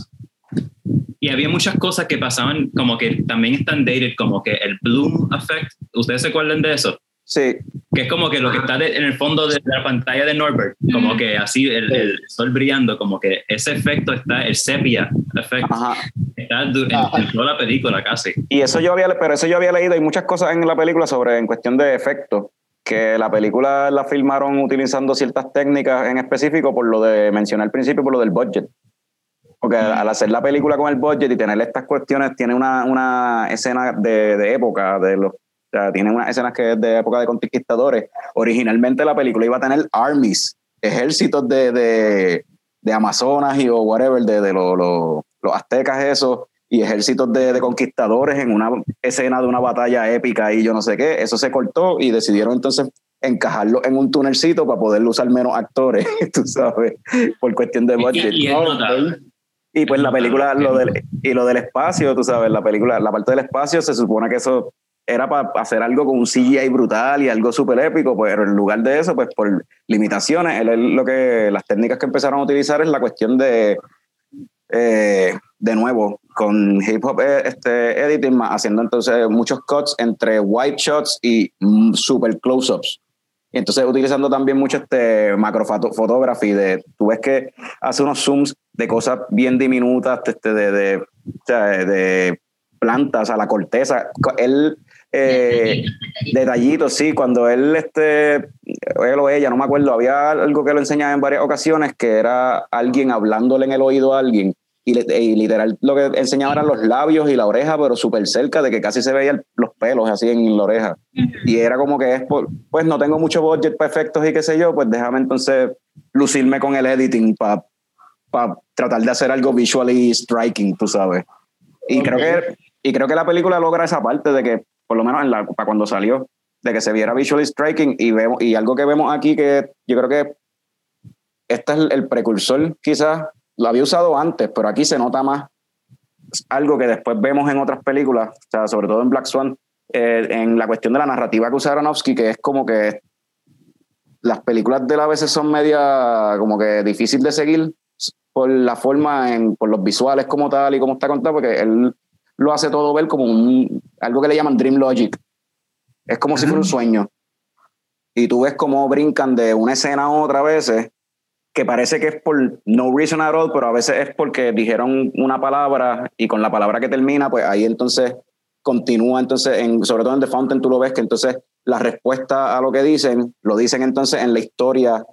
Y había muchas cosas que pasaban como que también están dated, como que el bloom effect, ¿ustedes se acuerdan de eso? Sí, Que es como que lo que está de- en el fondo de la pantalla de Norbert, como que así el, el sol brillando, como que ese efecto está, el sepia effect, ajá. está en, en toda la película casi. Y eso yo había, pero eso yo había leído, hay muchas cosas en la película sobre, en cuestión de efectos, que la película la filmaron utilizando ciertas técnicas en específico por lo de, mencioné al principio, por lo del budget. Porque al hacer la película con el budget y tener estas cuestiones, tiene una, una escena de, de época, de los, o sea, tiene unas escenas que es de época de conquistadores. Originalmente la película iba a tener armies, ejércitos de, de, de Amazonas y o whatever, de, de los- los- los aztecas esos, y ejércitos de, de conquistadores en una escena de una batalla épica y yo no sé qué. Eso se cortó y decidieron entonces encajarlo en un tunelcito para poder usar menos actores, tú sabes, por cuestión de budget. y. Y pues la película, lo del, y lo del espacio, tú sabes, la película, la parte del espacio se supone que eso era para hacer algo con un CGI brutal y algo súper épico, pero en lugar de eso, pues por limitaciones, él- él lo que, las técnicas que empezaron a utilizar es la cuestión de, eh, de nuevo, con hip hop eh, este, editing, haciendo entonces muchos cuts entre white shots y mm, super close-ups. Y entonces utilizando también mucho este macro photography de, tú ves que hace unos zooms de cosas bien diminutas, este, de, de, sea, de plantas, a la corteza. Él, eh, detallitos, sí, cuando él, este, él o ella, no me acuerdo, había algo que lo enseñaba en varias ocasiones, que era alguien hablándole en el oído a alguien, y, y literal lo que enseñaba eran los labios y la oreja, pero súper cerca de que casi se veían los pelos así en la oreja. Y era como que es, por- pues no tengo mucho budget para efectos y qué sé yo, pues déjame entonces lucirme con el editing para tratar de hacer algo visually striking, tú sabes. Y, Ok. creo que, y creo que la película logra esa parte de que, por lo menos en la, para cuando salió, de que se viera visually striking y, vemos, y algo que vemos aquí que yo creo que este es el, precursor, quizás lo había usado antes, pero aquí se nota más algo que después vemos en otras películas, o sea, sobre todo en Black Swan, eh, en la cuestión de la narrativa que usa Aronofsky, que es como que las películas de él a veces son media como que difícil de seguir por la forma, en, por los visuales como tal y como está contado, porque él lo hace todo ver como un, algo que le llaman dream logic. Es como si fuera un sueño. Y tú ves cómo brincan de una escena a otra a veces, que parece que es por no reason at all, pero a veces es porque dijeron una palabra y con la palabra que termina, pues ahí entonces continúa, entonces, en, sobre todo en The Fountain tú lo ves que entonces la respuesta a lo que dicen, lo dicen entonces en la historia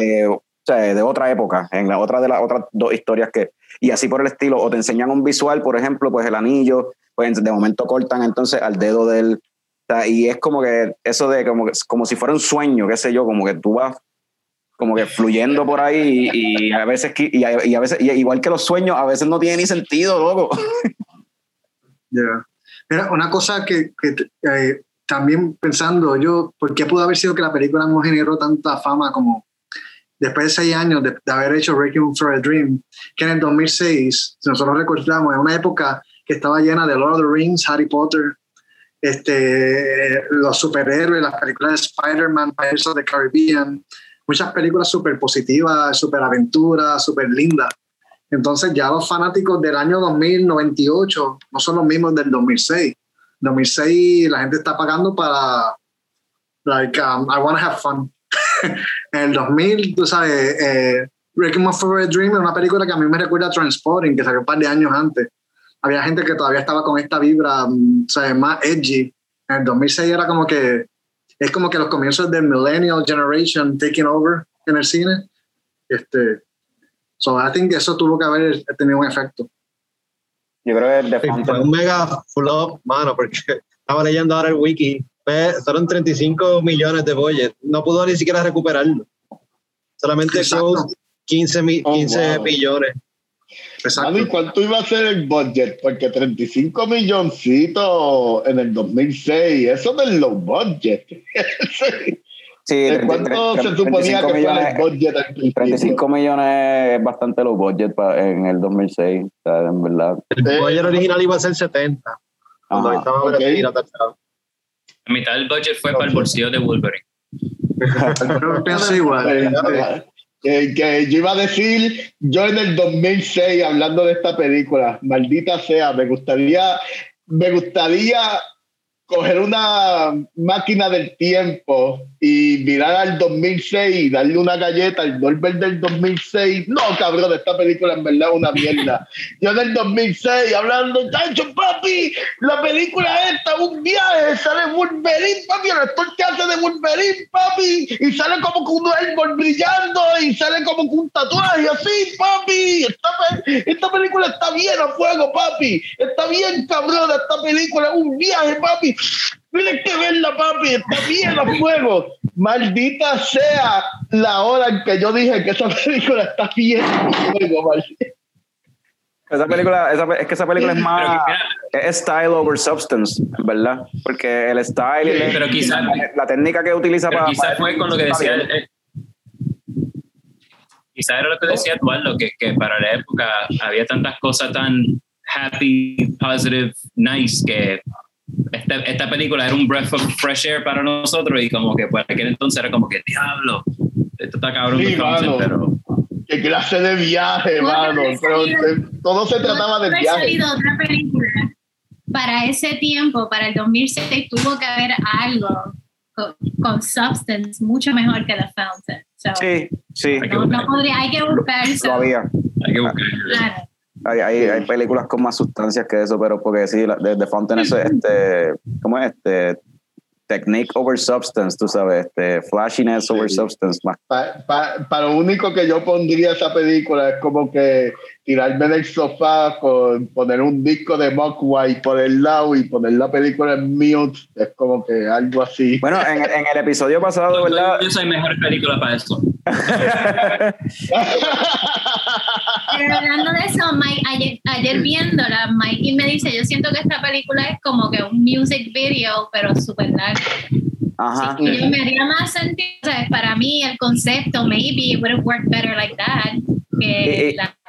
eh, o sea, de otra época, en la otra de las otras dos historias que, y así por el estilo, o te enseñan un visual, por ejemplo, pues el anillo, pues de momento cortan entonces al dedo del, y es como que eso de como, como si fuera un sueño, qué sé yo, como que tú vas como que fluyendo por ahí y, y a veces y a, y a veces y igual que los sueños a veces no tiene ni sentido loco Yeah. Mira, una cosa que, que, eh, también pensando yo, ¿por qué pudo haber sido que la película no generó tanta fama como después de seis años de, de haber hecho Requiem for a Dream, que en el 2006, si nosotros recordamos, en una época que estaba llena de Lord of the Rings, Harry Potter, este, los superhéroes, las películas de Spider-Man, Pirates of the Caribbean, muchas películas súper positivas, súper aventuras, súper lindas. Entonces ya los fanáticos del año 2098 no son los mismos del 2006. 2006 la gente está pagando para, Like, um, I want to have fun. en el 2000, tú sabes, eh, Breaking My Favorite Dream es una película que a mí me recuerda a Transporting, que salió un par de años antes. Había gente que todavía estaba con esta vibra, mm, ¿sabes? Más edgy. En el 2006 era como que, es como que los comienzos del Millennial Generation taking over en el cine. Este, so I think eso tuvo que haber tenido un efecto. Yo creo que The Sí, fue un mega flop, mano, porque estaba leyendo ahora el wiki. Fue- Fueron 35 millones de budget. No pudo ni siquiera recuperarlo. Solamente close 15, mi- Oh, 15 wow. millones. Exacto. ¿y cuánto iba a ser el budget? Porque 35 milloncitos en el 2006, eso del low budget. Sí. Sí, ¿De 30, ¿Cuánto se 35 suponía que millones, el budget al principio? 35 millones es bastante low budget en el 2006, o sea, en verdad. El Eh, budget original iba a ser 70. Cuando Ajá. estaba Ok. La mitad del budget fue para el bolsillo de Wolverine. Yo pienso igual. Eh, Que, que yo iba a decir, yo en el 2006, hablando de esta película, maldita sea, me gustaría, me gustaría coger una máquina del tiempo y mirar al 2006 y darle una galleta al Norbert del 2006. No, cabrón, esta película en verdad es una mierda. Yo en el 2006 hablando, Chancho, papi, la película esta, un viaje, sale Wolverine, papi, el actor que hace de Wolverine, papi, y sale como con un árbol brillando y sale como con un tatuaje así, papi. Esta, esta película está bien a fuego, papi. Está bien, cabrón, esta película es un viaje, papi. Tienes que verla, papi, está bien a fuego. Maldita sea la hora en que yo dije que esa película está bien a fuego, maldita. Esa película, esa, es que esa película es más. Es style over substance, ¿verdad? Porque el style y la- Pero quizá- la, la técnica que utiliza pero para. quizás fue con lo que decía. bien. eh, quizás era lo que decía Eduardo, que, que para la época había tantas cosas tan happy, positive, nice, que esta, esta película era un breath of fresh air para nosotros y como que por aquel entonces era como que, diablo, esto está cabrón Sí, de Fountain", mano. pero Qué clase de viaje, mano. Pero todo se trataba haber viaje. salido otra película para ese tiempo, para el 2006, tuvo que haber algo con, con substance mucho mejor que The Fountain. So, Sí, sí, Hay que no, no podría, hay que buscar eso. lo había. hay que buscar. Claro. Hay, hay, hay películas con más sustancias que eso, pero porque sí, la- de, de Fountain es este, ¿cómo es? Este, technique over substance, tú sabes, este, flashiness over Sí. substance. Más. Pa- pa- para lo único que yo pondría esa película es como que tirarme del sofá con poner un disco de Mogwai por el lado y poner la película en mute. Es como que algo así. Bueno, en, el- en el episodio pasado, ¿verdad? Yo soy mejor película para eso. Pero hablando de eso, Mike, ayer, ayer viéndola, Mikey me dice, yo siento que esta película es como que un music video, pero súper largo. Ajá. Y yo me haría más sentido, ¿sabes? Para mí el concepto, maybe it would have worked better like that, que Y- y- la película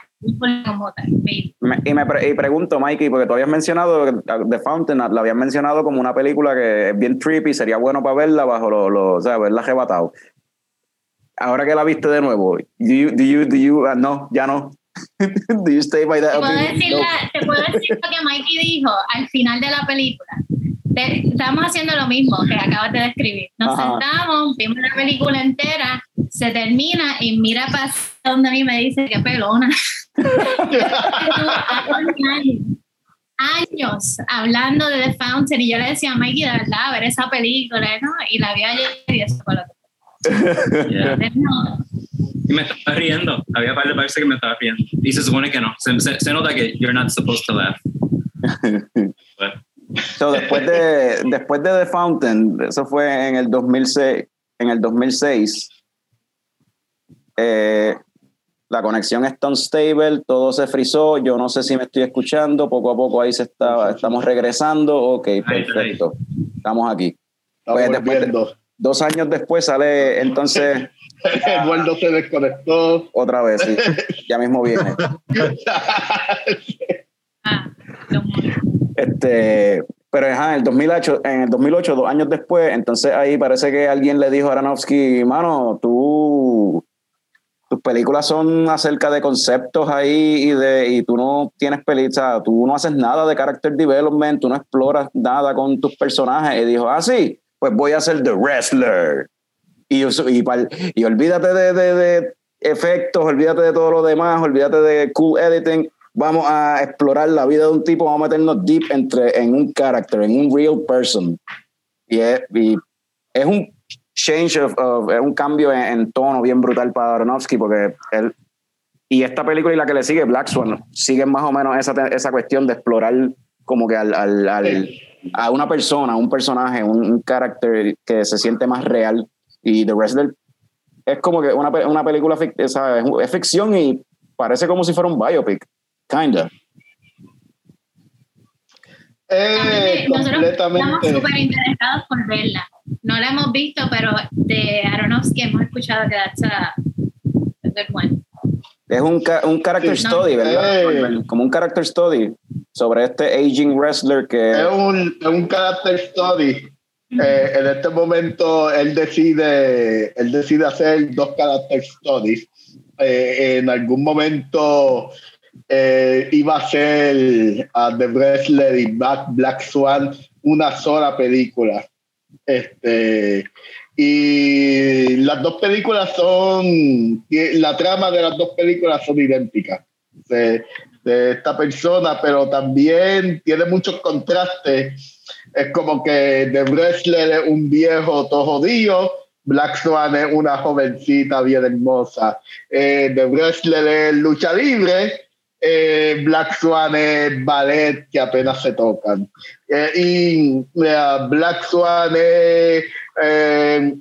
como tal, maybe. Me- y me pre- y pregunto, Mikey, porque tú habías mencionado The Fountain, la habías mencionado como una película que es bien trippy, sería bueno para verla bajo los, lo, o sea, verla arrebatado. Ahora que la viste de nuevo, do you, do you, do you, ah, no, ya no. do you stay by that Te puedo, decir No. la- te puedo decir lo que Mikey dijo al final de la película. Te- estamos haciendo lo mismo que acabas de describir. Nos Ajá. sentamos, vimos la película entera, se termina y mira para donde a mí me dice que pelona. años, hablando de The Fountain y yo le decía a Mikey, de verdad, ver esa película, ¿no? Y la vi ayer y eso fue lo que Yeah. no. Y me estaba riendo. Había par de partes que me estaba riendo. Y se supone que no. Se, se- se nota que you're not supposed to laugh. But, So, después, de, después de The Fountain, eso fue en el 2006, en el 2006 eh, la conexión está unstable, todo se frizó, yo no sé si me estoy escuchando, poco a poco ahí se está, estamos regresando, ok, perfecto, estamos aquí. Estamos Pues después de-. Dos años después sale entonces Eduardo se desconectó. otra vez, sí, ya mismo viene. Este, pero ajá, en el 2008, en el 2008, dos años después, entonces ahí parece que alguien le dijo a Aronofsky, mano, tú, tus películas son acerca de conceptos ahí y de y tú no tienes películas, tú no haces nada de character development, tú no exploras nada con tus personajes. Y dijo, ah, sí, pues voy a ser The Wrestler. Y, y, y olvídate de, de, efectos, olvídate de todo lo demás, olvídate de cool editing. Vamos a explorar la vida de un tipo, vamos a meternos deep entre, en un character, en un real person. Y es, y es un change of, es un cambio en, tono bien brutal para Aronofsky porque él y esta película y la que le sigue Black Swan siguen más o menos esa, esa cuestión de explorar como que al, al, al a una persona, un personaje, un, carácter que se siente más real. Y The Wrestler es como que una, una película es, es ficción y parece como si fuera un biopic, kinda. Eh, completamente. estamos súper interesados por verla. No la hemos visto, pero de Aronofsky hemos escuchado que that's a, good one. Es un, un character study, ¿verdad? Como un character study sobre este aging wrestler que... Es un, un character study. Eh, en este momento él decide, él decide hacer dos character studies. Eh, en algún momento eh, iba a ser a The Wrestler y Black, Black Swan una sola película. Este, y las dos películas son, la trama de las dos películas son idénticas de, de esta persona, pero también tiene muchos contrastes. Es como que The Wrestler es un viejo todo jodido, Black Swan es una jovencita bien hermosa. Eh, The Wrestler es lucha libre, eh, Black Swan es ballet que apenas se tocan. Eh, y Black Swan es eh,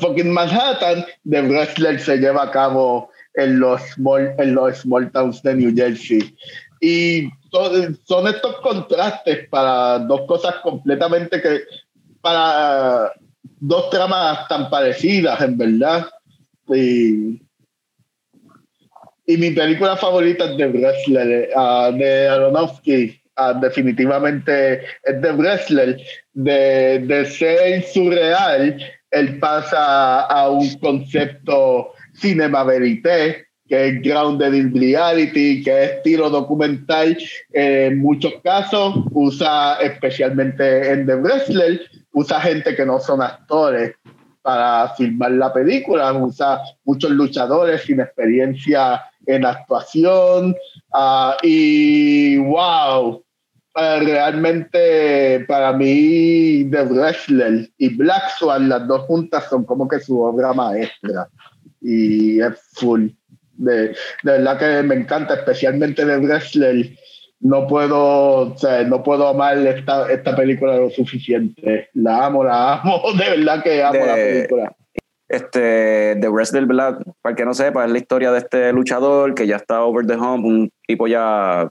fucking Manhattan, The Wrestler se lleva a cabo en los, small, en los small towns de New Jersey. Y son estos contrastes para dos cosas completamente que, para dos tramas tan parecidas, en verdad. Y y mi película favorita es The Wrestler, uh, de Aronofsky. Uh, definitivamente es The Wrestler. De, de ser surreal, él pasa a un concepto cinema verité, que es grounded in reality, que es estilo documental. en muchos casos usa, especialmente en The Wrestler, usa gente que no son actores para filmar la película, usa muchos luchadores sin experiencia en actuación uh, y wow, uh, realmente para mí The Wrestler y Black Swan, las dos juntas son como que su obra maestra y es full. De, de verdad que me encanta, especialmente The Wrestler. No puedo, o sea, no puedo amar esta, esta película lo suficiente. La amo, la amo, de verdad que amo la película este, The Wrestler, ¿verdad? Para el que no sepa, es la historia de este luchador que ya está over the hump, un tipo ya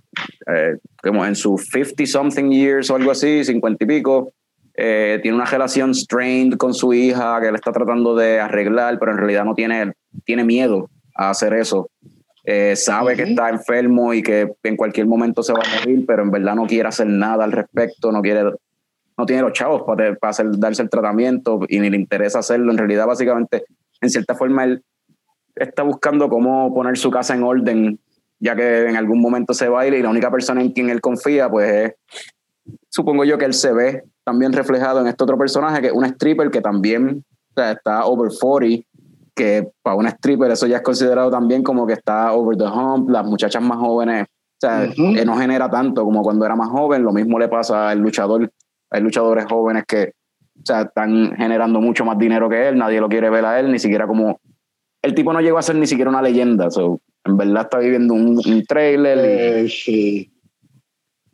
eh, como en sus 50 something years o algo así, 50 y pico. Eh, tiene una relación strained con su hija que él está tratando de arreglar, pero en realidad no tiene, tiene miedo a hacer eso. Eh, sabe que está enfermo y que en cualquier momento se va a morir, pero en verdad no quiere hacer nada al respecto, no quiere no tiene los chavos para, para hacer, darse el tratamiento y ni le interesa hacerlo. En realidad, básicamente, en cierta forma, él está buscando cómo poner su casa en orden, ya que en algún momento se va a ir y la única persona en quien él confía, pues es, supongo yo que él se ve también reflejado en este otro personaje, que es un stripper que también está over 40, que para un stripper eso ya es considerado también como que está over the hump, las muchachas más jóvenes, o sea, no genera tanto como cuando era más joven, lo mismo le pasa al luchador hay luchadores jóvenes que o sea, están generando mucho más dinero que él, nadie lo quiere ver a él, ni siquiera como... El tipo no llegó a ser ni siquiera una leyenda, so, en verdad está viviendo un, un trailer. Y, eh, sí.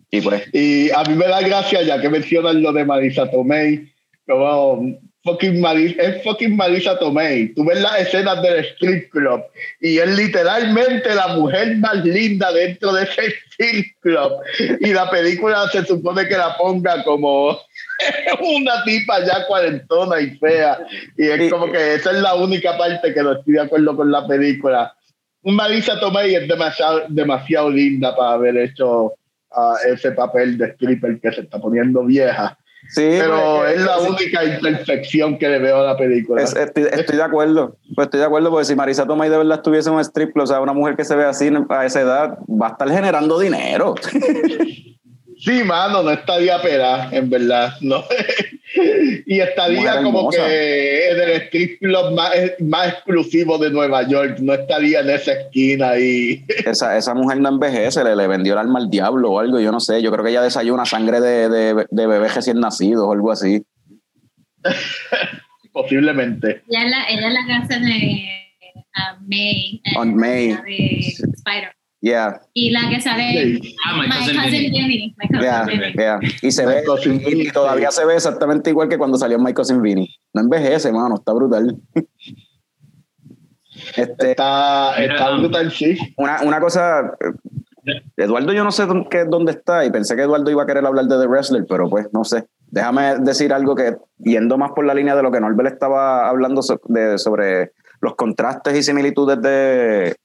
Y, pues. y a mí me da gracia, ya que mencionan lo de Marisa Tomei, como fucking Marisa, es fucking Marisa Tomei. Tú ves las escenas del strip club y es literalmente la mujer más linda dentro de ese strip club. Y la película se supone que la ponga como una tipa ya cuarentona y fea. Y es como que esa es la única parte que no estoy de acuerdo con la película. Marisa Tomei es demasiado, demasiado linda para haber hecho uh, ese papel de stripper que se está poniendo vieja. Sí, pero pues, es la única imperfección que le veo a la película. estoy, de acuerdo, pues estoy de acuerdo, porque si Marisa Tomei de verdad estuviese en un strip, o sea, una mujer que se ve así a esa edad, va a estar generando dinero. Sí, mano, no estaría pera, en verdad. No. y estaría como que en el strip club más, más exclusivo de Nueva York. No estaría en esa esquina ahí. esa, esa mujer no envejece, le, le vendió el alma al diablo o algo, yo no sé. Yo creo que ella desayuna sangre de, de, de bebé recién nacido o algo así. Posiblemente. Ella es la, ella es la hace de uh, May. On May. De Spider. Yeah. Y la que sale Ah, My My Cousin Cousin Vinny. Vinny. My Cousin Yeah, Vinny. yeah. Y se ve, Cousin y, y todavía se ve exactamente igual que cuando salió My Cousin Vinny. No envejece, mano, está brutal. Este, Está, está um, brutal, sí. una, una cosa, Eduardo, yo no sé dónde, qué- dónde está y pensé que Eduardo iba a querer hablar de The Wrestler, pero pues no sé. Déjame decir algo que, yendo más por la línea de lo que Norbert estaba hablando so- de- sobre los contrastes y similitudes de,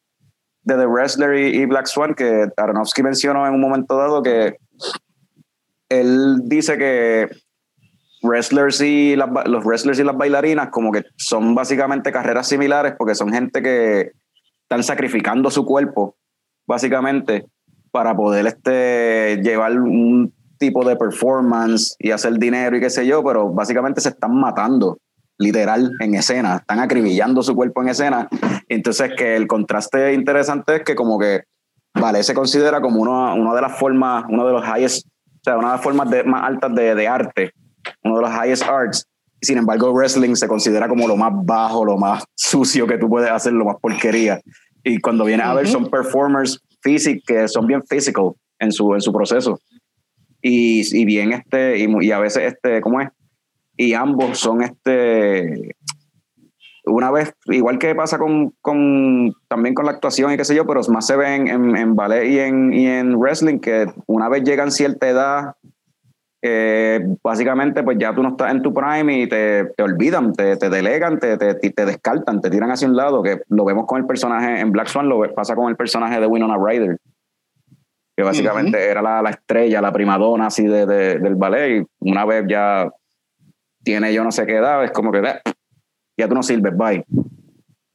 de The Wrestler y, Black Swan, que Aronofsky mencionó en un momento dado que él dice que wrestlers y las los wrestlers y las bailarinas como que son básicamente carreras similares porque son gente que están sacrificando su cuerpo básicamente para poder este llevar un tipo de performance y hacer dinero y qué sé yo, pero básicamente se están matando literal en escena, están acribillando su cuerpo en escena. Entonces que el contraste interesante es que como que Vale se considera como una, una de las formas, uno de los highest, o sea, una de las formas de- más altas de, de arte, uno de los highest arts. Sin embargo, wrestling se considera como lo más bajo, lo más sucio que tú puedes hacer, lo más porquería. Y cuando vienes a ver, son performers physic, que son bien physical en su, en su proceso. Y, y bien, este, y, y a veces, este, ¿cómo es? Y ambos son este, una vez, igual que pasa con, con también con la actuación y qué sé yo, pero más se ven en, en ballet y en, y en wrestling que una vez llegan cierta edad, eh, básicamente pues ya tú no estás en tu prime y te, te olvidan, te, te delegan, te, te, te descartan, te tiran hacia un lado, que lo vemos con el personaje en Black Swan, lo ve- pasa con el personaje de Winona Ryder, que básicamente era la, la estrella, la primadona así de, de- del ballet y una vez ya tiene yo no sé qué edad, es como que "Eh, ya tú no sirves, bye.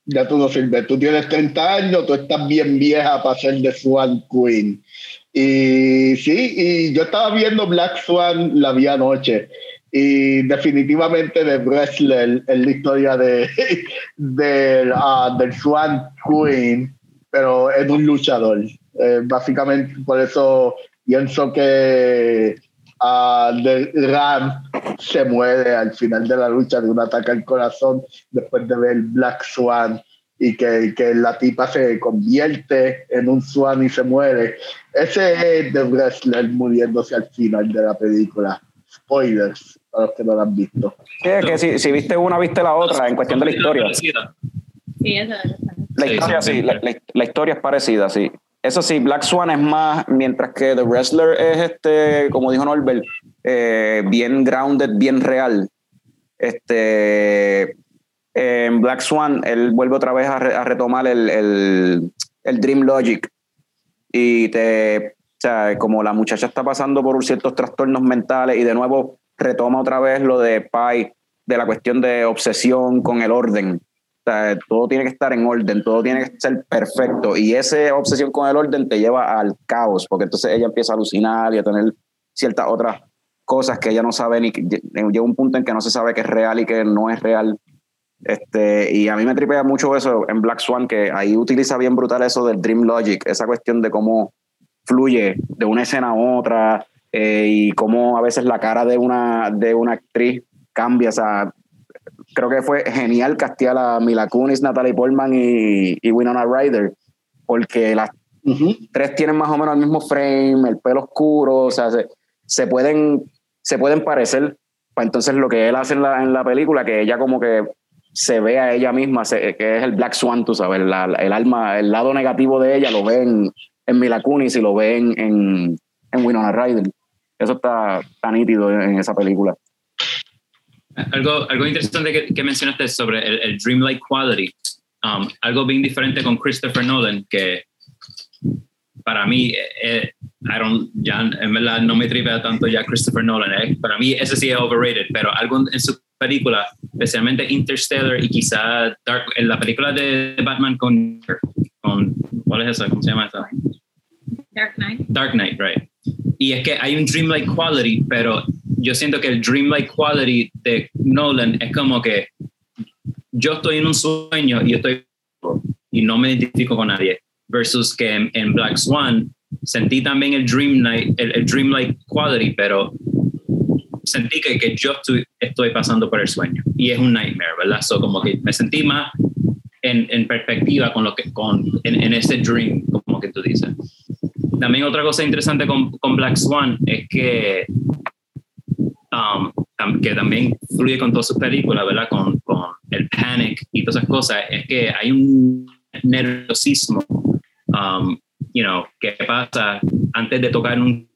Ya tú no sirves. Tú tienes 30 años, tú estás bien vieja para ser de Swan Queen. Y sí, y yo estaba viendo Black Swan la vi anoche. Y definitivamente de Wrestler es la historia de, del, ah, del Swan Queen, pero es un luchador. Eh, básicamente, por eso pienso que de Ram se muere al final de la lucha de un ataque al corazón después de ver Black Swan y que, que la tipa se convierte en un swan y se muere. Ese es The Wrestler muriéndose al final de la película. Spoilers para los que no la han visto. Sí, es que si, si viste una, viste la otra en cuestión de la historia. Parecida. Sí, eso es. La historia sí, sí, sí. la, la- la historia es parecida, sí. Eso sí, Black Swan es más, mientras que The Wrestler es este, como dijo Norbert, eh, bien grounded, bien real. Este, en Black Swan, él vuelve otra vez a, re- retomar el, el- el Dream Logic. Y te, o sea, como la muchacha está pasando por ciertos trastornos mentales y de nuevo retoma otra vez lo de Pi, de la cuestión de obsesión con el orden. Todo tiene que estar en orden, todo tiene que ser perfecto. Y esa obsesión con el orden te lleva al caos, porque entonces ella empieza a alucinar y a tener ciertas otras cosas que ella no sabe ni. Llega un punto en que no se sabe qué es real y qué no es real. Este, y a mí me tripea mucho eso en Black Swan, que ahí utiliza bien brutal eso del Dream Logic, esa cuestión de cómo fluye de una escena a otra eh, y cómo a veces la cara de una, de una actriz cambia. O sea, creo que fue genial castear a Mila Kunis, Natalie Portman y, y Winona Ryder, porque las tres tienen más o menos el mismo frame, el pelo oscuro, o sea, se, se pueden, se pueden parecer. Pues entonces lo que él hace en la, en la película, que ella como que se ve a ella misma, se- que es el Black Swan, tú sabes, la- el alma, el lado negativo de ella lo ve en, Mila Kunis y lo ve en, en, en Winona Ryder. Eso está tan nítido en esa película. Algo, algo interesante que, que mencionaste sobre el, el dreamlike quality. Um, algo bien diferente con Christopher Nolan, que para mí, eh, I don't, ya en verdad no me tripea tanto ya Christopher Nolan. eh. Para mí ese sí es overrated, pero algo en su película, especialmente Interstellar y quizá Dark, en la película de Batman con, con ¿cuál es esa? ¿Cómo se llama esa? Dark Knight. Dark Knight, right. y es que hay un dreamlike quality, pero yo siento que el dreamlike quality de Nolan es como que yo estoy en un sueño y estoy y no me identifico con nadie versus que en, Black Swan sentí también el dream night, el, dreamlike quality, pero sentí que, que yo estoy, estoy, pasando por el sueño y es un nightmare, ¿verdad? So como que me sentí más en, en perspectiva con lo que con en, en, ese dream, como que tú dices. También otra cosa interesante con, con Black Swan es que um, que también fluye con todas sus películas, ¿verdad? Con, con, el panic y todas esas cosas, es que hay un nerviosismo, um, you know, que pasa antes de tocar un...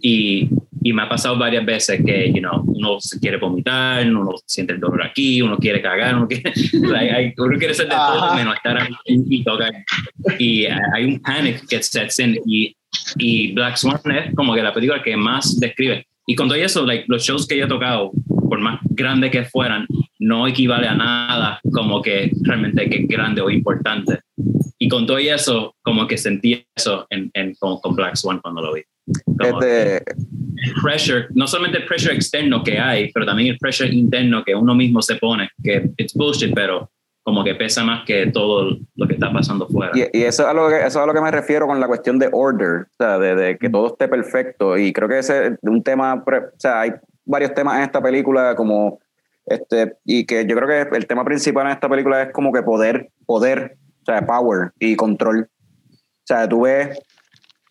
Y, y me ha pasado varias veces que, you know, uno se quiere vomitar, uno siente el dolor aquí, uno quiere cagar, uno quiere, hay, uno quiere hacer de todo menos estar aquí y tocar. Y hay un panic que sets in y, y Black Swan es como que la película que más describe y con todo eso, like, los shows que yo he tocado, por más grandes que fueran, no equivale a nada como que realmente que grande o importante. Y con todo eso, como que sentí eso en, en con, Black Swan cuando lo vi. Este... El pressure, no solamente el pressure externo que hay, pero también el pressure interno que uno mismo se pone, que it's bullshit, pero como que pesa más que todo lo que está pasando fuera. Y, eso, es a lo que, eso es a lo que me refiero con la cuestión de order, o sea, de, que todo esté perfecto. Y creo que ese es un tema, o sea, hay varios temas en esta película como este, y que yo creo que el tema principal en esta película es como que poder, poder, o sea, power y control. O sea, tú ves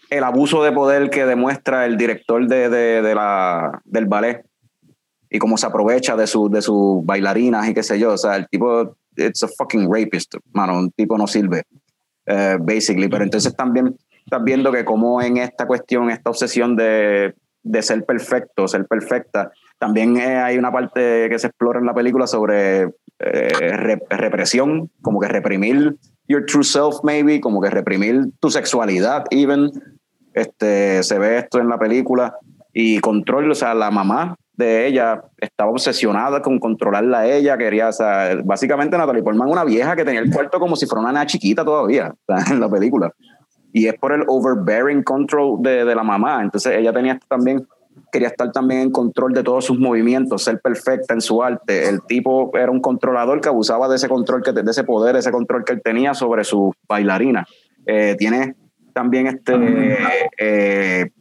el abuso de poder que demuestra el director de, de, de la, del ballet y cómo se aprovecha de, su, de sus bailarinas y qué sé yo. O sea, el tipo it's a fucking rapist, mano, un tipo no sirve, uh, basically. Pero entonces también estás viendo que como en esta cuestión, esta obsesión de, de ser perfecto, ser perfecta, también eh, hay una parte que se explora en la película sobre eh, represión, como que reprimir your true self, maybe, como que reprimir tu sexualidad, even. Este, se ve esto en la película y control, o sea, la mamá de ella estaba obsesionada con controlarla a ella, quería, o sea, básicamente Natalie Portman una vieja que tenía el cuarto como si fuera una nena chiquita todavía en la película. Y es por el overbearing control de, de la mamá. Entonces ella tenía también, quería estar también en control de todos sus movimientos, ser perfecta en su arte. El tipo era un controlador que abusaba de ese control, que, de ese poder, ese control que él tenía sobre su bailarina. Eh, tiene también este eh,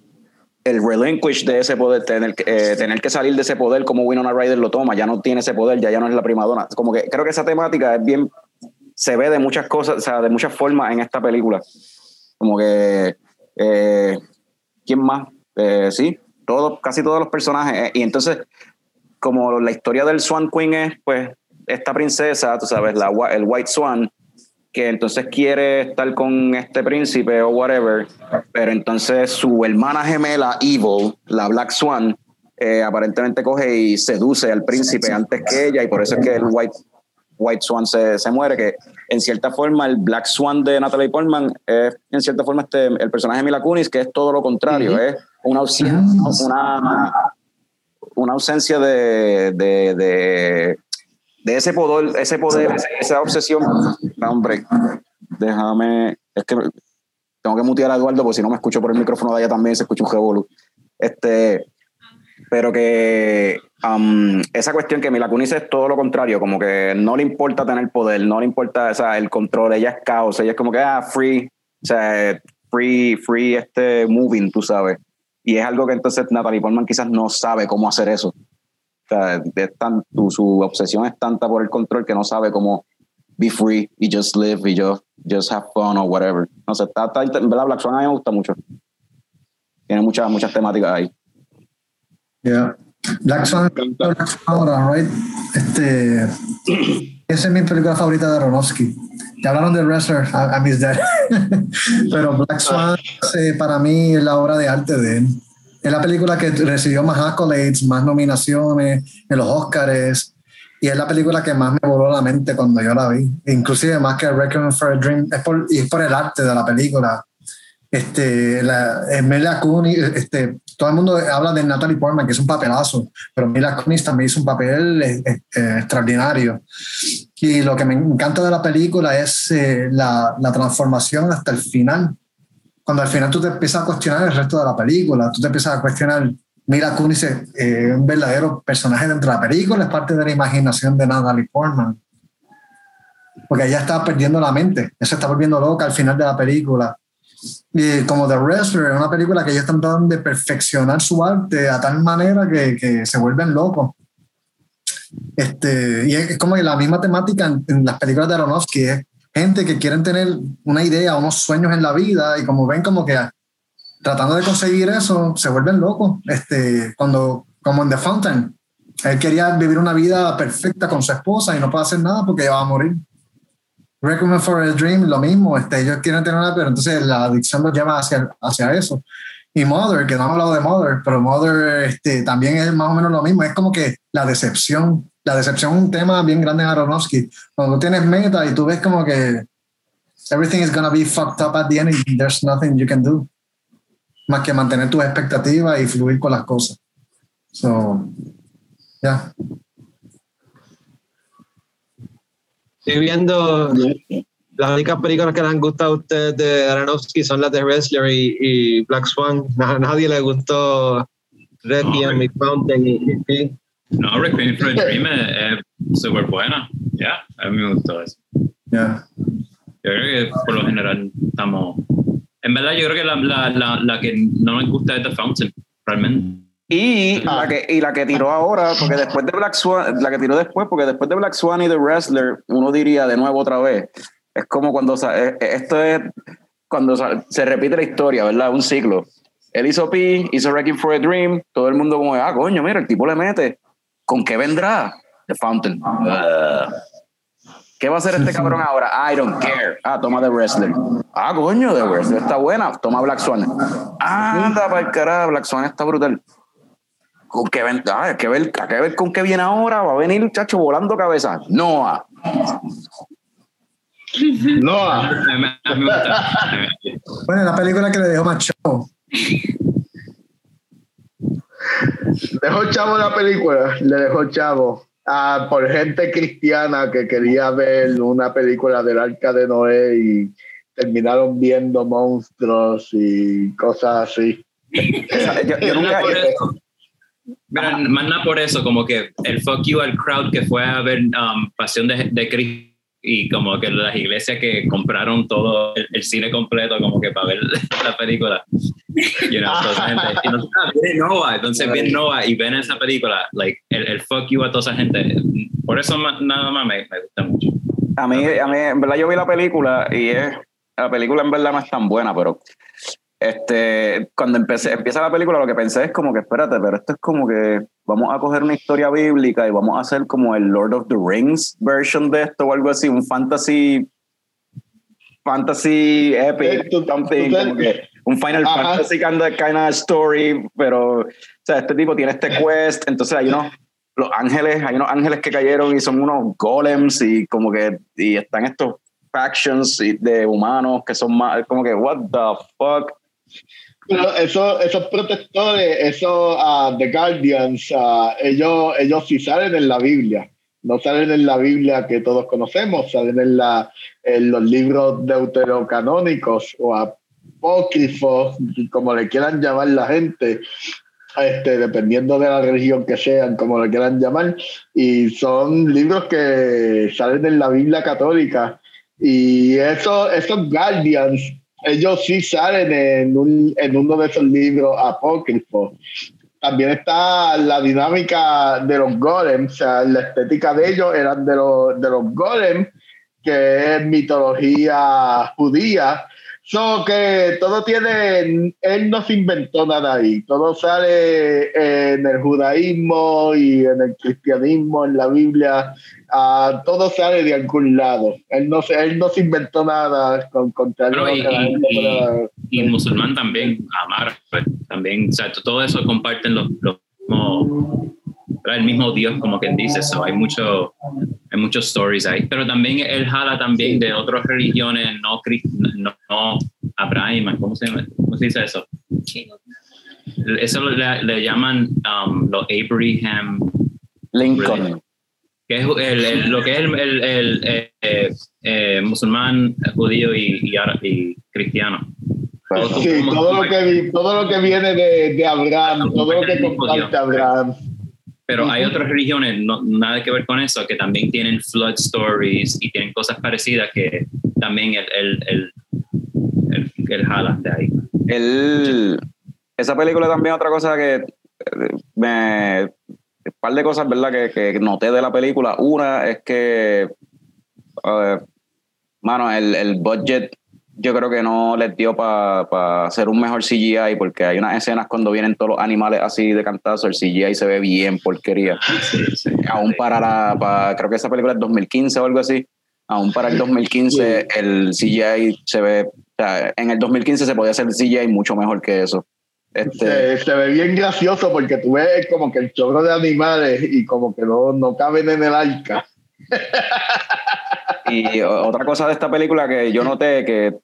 el relinquish de ese poder, tener, eh, tener que salir de ese poder como Winona Ryder lo toma, ya no tiene ese poder, ya, ya no es la primadona. Como que creo que esa temática es bien, se ve de muchas cosas, o sea, de muchas formas en esta película. Como que, eh, ¿quién más? Eh, sí, todos, casi todos los personajes. y entonces, como la historia del Swan Queen es, pues, esta princesa, tú sabes, la, el White Swan, que entonces quiere estar con este príncipe o whatever, pero entonces su hermana gemela, Evil, la Black Swan, eh, aparentemente coge y seduce al príncipe antes que ella y por eso es que el White, White Swan se, se muere, que en cierta forma el Black Swan de Natalie Portman es en cierta forma este, el personaje de Mila Kunis, que es todo lo contrario, es una ausencia, una, una ausencia de, de de ese poder, ese poder, esa obsesión. hombre, déjame. Es que tengo que mutear a Eduardo porque si no me escucho por el micrófono de allá también se escucha un revolú. Este, pero que um, esa cuestión que Mila Kunis es todo lo contrario, como que no le importa tener poder, no le importa o sea, el control, ella es caos, ella es como que, ah, free, o sea, free, free este moving, tú sabes. Y es algo que entonces Natalie Portman quizás no sabe cómo hacer eso sea, tan, su obsesión es tanta por el control que no sabe cómo be free y just live y just, just have fun o whatever. No sé, está, está, ¿verdad? Black Swan a mí me gusta mucho. Tiene muchas, muchas temáticas ahí. Yeah. Black Swan, ahora, right? Este, esa es mi película favorita de Aronofsky. Ya hablaron de Wrestler, I, I miss that. Pero Black Swan eh, para mí es la obra de arte de él. Es la película que recibió más accolades, más nominaciones en los Oscars. Y es la película que más me voló la mente cuando yo la vi. Inclusive más que Requiem for a Dream. Es por, y es por el arte de la película. Este, la, Mila Kunis, este, todo el mundo habla de Natalie Portman, que es un papelazo, pero Mila Kunis también hizo un papel eh, eh, extraordinario. Y lo que me encanta de la película es eh, la, la, transformación hasta el final cuando al final tú te empiezas a cuestionar el resto de la película, tú te empiezas a cuestionar, Mira Kunis es eh, un verdadero personaje dentro de la película, es parte de la imaginación de Natalie Portman. Porque ella está perdiendo la mente, ella se está volviendo loca al final de la película. Y como The Wrestler, es una película que ellos están tratando de perfeccionar su arte a tal manera que, que se vuelven locos. Este, y es como que la misma temática en, en las películas de Aronofsky es gente que quieren tener una idea, unos sueños en la vida y como ven como que tratando de conseguir eso se vuelven locos. Este, cuando, como en The Fountain, él quería vivir una vida perfecta con su esposa y no puede hacer nada porque ella va a morir. Recommend for a Dream, lo mismo, este, ellos quieren tener una, pero entonces la adicción los lleva hacia, hacia eso. Y Mother, que no hemos hablado de Mother, pero Mother este, también es más o menos lo mismo, es como que la decepción, la decepción es un tema bien grande en Aronofsky. Cuando tú tienes meta y tú ves como que everything is gonna be fucked up at the end and there's nothing you can do más que mantener tus expectativas y fluir con las cosas. So, ya. Estoy viendo las únicas películas que les han gustado a ustedes de Aronofsky son las de Wrestler y, y Black Swan. A nadie le gustó Requiem, No, y Fountain y, y- No, Requiem for a Dream es es súper buena. Ya, a mí me gustó eso. ya. Yo creo que por lo general estamos. En verdad, yo creo que la, la, la, la que no me gusta es The Fountain, realmente. Y, la que, y la que tiró ahora, porque después de Black Swan, la que tiró después, porque después de Black Swan y The Wrestler, uno diría de nuevo otra vez, es como cuando, eh, eh, esto es cuando se repite la historia, ¿verdad? Un ciclo. Él hizo P, hizo Wrecking for a Dream, todo el mundo como, ah, coño, mira, el tipo le mete. ¿Con qué vendrá? The Fountain. Ugh. ¿Qué va a hacer este cabrón ahora? I don't care. Ah, toma The Wrestler. Ah, coño, The Wrestler está buena. Toma Black Swan. Ah, anda para el carajo, Black Swan está brutal. ¿Con qué ven? Ah, hay que ver, hay que ver con qué viene ahora. Va a venir, chacho, volando cabeza. Noah. Noah. Bueno, la película que le dejó más show. Dejó chavo la película, le dejó chavo. Ah, por gente cristiana que quería ver una película del arca de Noé y terminaron viendo monstruos y cosas así. Yo, nunca, más nada por eso, como que el fuck you al crowd que fue a ver um, Pasión de, de Cristo y como que las iglesias que compraron todo el, el cine completo como que para ver la película. You know, toda esa gente. Y no, ah, viene Noah, entonces viene Noah y ven esa película, like, el, el fuck you a toda esa gente. Por eso nada más me, me gusta mucho. a mí, a mí, en verdad, yo vi la película y es, la película en verdad no es tan buena, pero este, cuando empecé, empieza la película, lo que pensé es como que, espérate, pero esto es como que vamos a coger una historia bíblica y vamos a hacer como el Lord of the Rings version de esto o algo así, un fantasy, fantasy epic, Eh, tú- something, tú- como que un Final Ajá. Fantasy kind of, kind of story, pero, o sea, este tipo tiene este quest, entonces hay unos, los ángeles, hay unos ángeles que cayeron y son unos golems y como que, y están estos factions de humanos que son más, como que, what the fuck, Pero eso, esos protectores, esos ah, The Guardians, ah, ellos, ellos sí salen en la Biblia. No salen en la Biblia que todos conocemos, salen en, la, en los libros deuterocanónicos o apócrifos, como le quieran llamar la gente, este, dependiendo de la religión que sean, como le quieran llamar. Y son libros que salen en la Biblia católica. Y eso, esos Guardians ellos sí salen en, un, en uno de esos libros apócrifos. También está la dinámica de los golems, o sea, la estética de ellos eran de los, de los golems, que es mitología judía. So que todo tiene, él no se inventó nada ahí, todo sale en el judaísmo y en el cristianismo, en la Biblia, ah, todo sale de algún lado. Él no se, él no se inventó nada con contrario Pero y- y- y musulmán también, amar, pues, también, o sea, todo eso comparten los, los mismos- ¿verdad? el mismo Dios, como quien dice, so, hay mucho, hay muchos stories ahí, pero también él jala también de otras religiones no, no, no Abraham, ¿cómo se? ¿cómo se dice eso? Eso le, le llaman um, los Abraham, Lincoln. que es el- el- lo que es el, el- el, eh, eh, eh, musulmán, judío y, y, cristiano. Sí, todo lo que, todo lo que viene de, de Abraham, todo lo que comparte Abraham. Pero hay otras religiones, no, nada que ver con eso, que también tienen flood stories y tienen cosas parecidas que también el, el, el, el, el jalan de ahí. El, esa película también otra cosa que eh, me un par de cosas verdad que, que noté de la película. Una es que eh, mano el, el budget yo creo que no les dio para hacer un mejor CGI porque hay unas escenas cuando vienen todos los animales así de cantazo el CGI se ve bien porquería Sí, sí. aún para la para- creo que esa película es 2015 o algo así aún para el 2015 el CGI se ve o sea, en el 2015 se podía hacer CGI mucho mejor que eso este, Se, se ve bien gracioso porque tú ves como que el chorro de animales y como que no, no caben en el arca. y otra cosa de esta película que yo noté que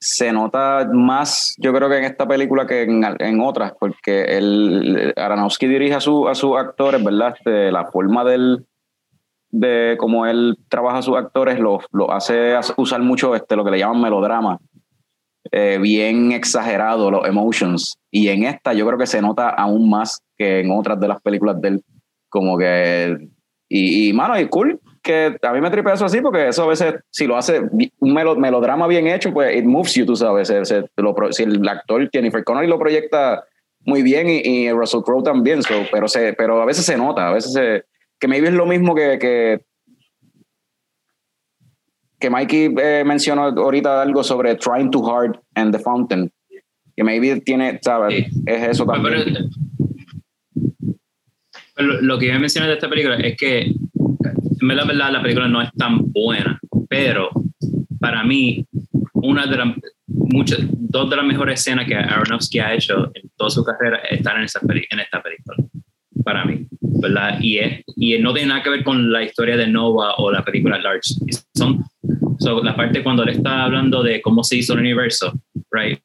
se nota más, yo creo que en esta película que en, en otras, porque el Aronofsky dirige a, su, a sus actores, ¿verdad? Este, la forma del de cómo él trabaja a sus actores lo, lo hace usar mucho este, lo que le llaman melodrama, eh, bien exagerado los emotions. Y en esta yo creo que se nota aún más que en otras de las películas de él, como que... Y, y mano, y cool, que a mí me tripe eso así, porque eso a veces, si lo hace un melo- melodrama bien hecho, pues it moves you, tú sabes. Se- se- lo pro- si el actor Jennifer Connelly lo proyecta muy bien y, y Russell Crowe también, so, pero, se, pero a veces se nota, a veces se, que maybe es lo mismo que, que, que Mikey eh, mencionó ahorita algo sobre Trying Too Hard and The Fountain, que maybe tiene, ¿sabes? Sí. Es eso Pero- también. pero lo que yo mencioné de esta película es que, en verdad, verdad, la película no es tan buena, pero para mí, una de las, muchas, dos de las mejores escenas que Aronofsky ha hecho en toda su carrera están en, esa peli- en esta película, para mí, ¿verdad? Y, es, y no tiene nada que ver con la historia de Nova o la película Large. Son, so, la parte cuando él está hablando de cómo se hizo el universo, right?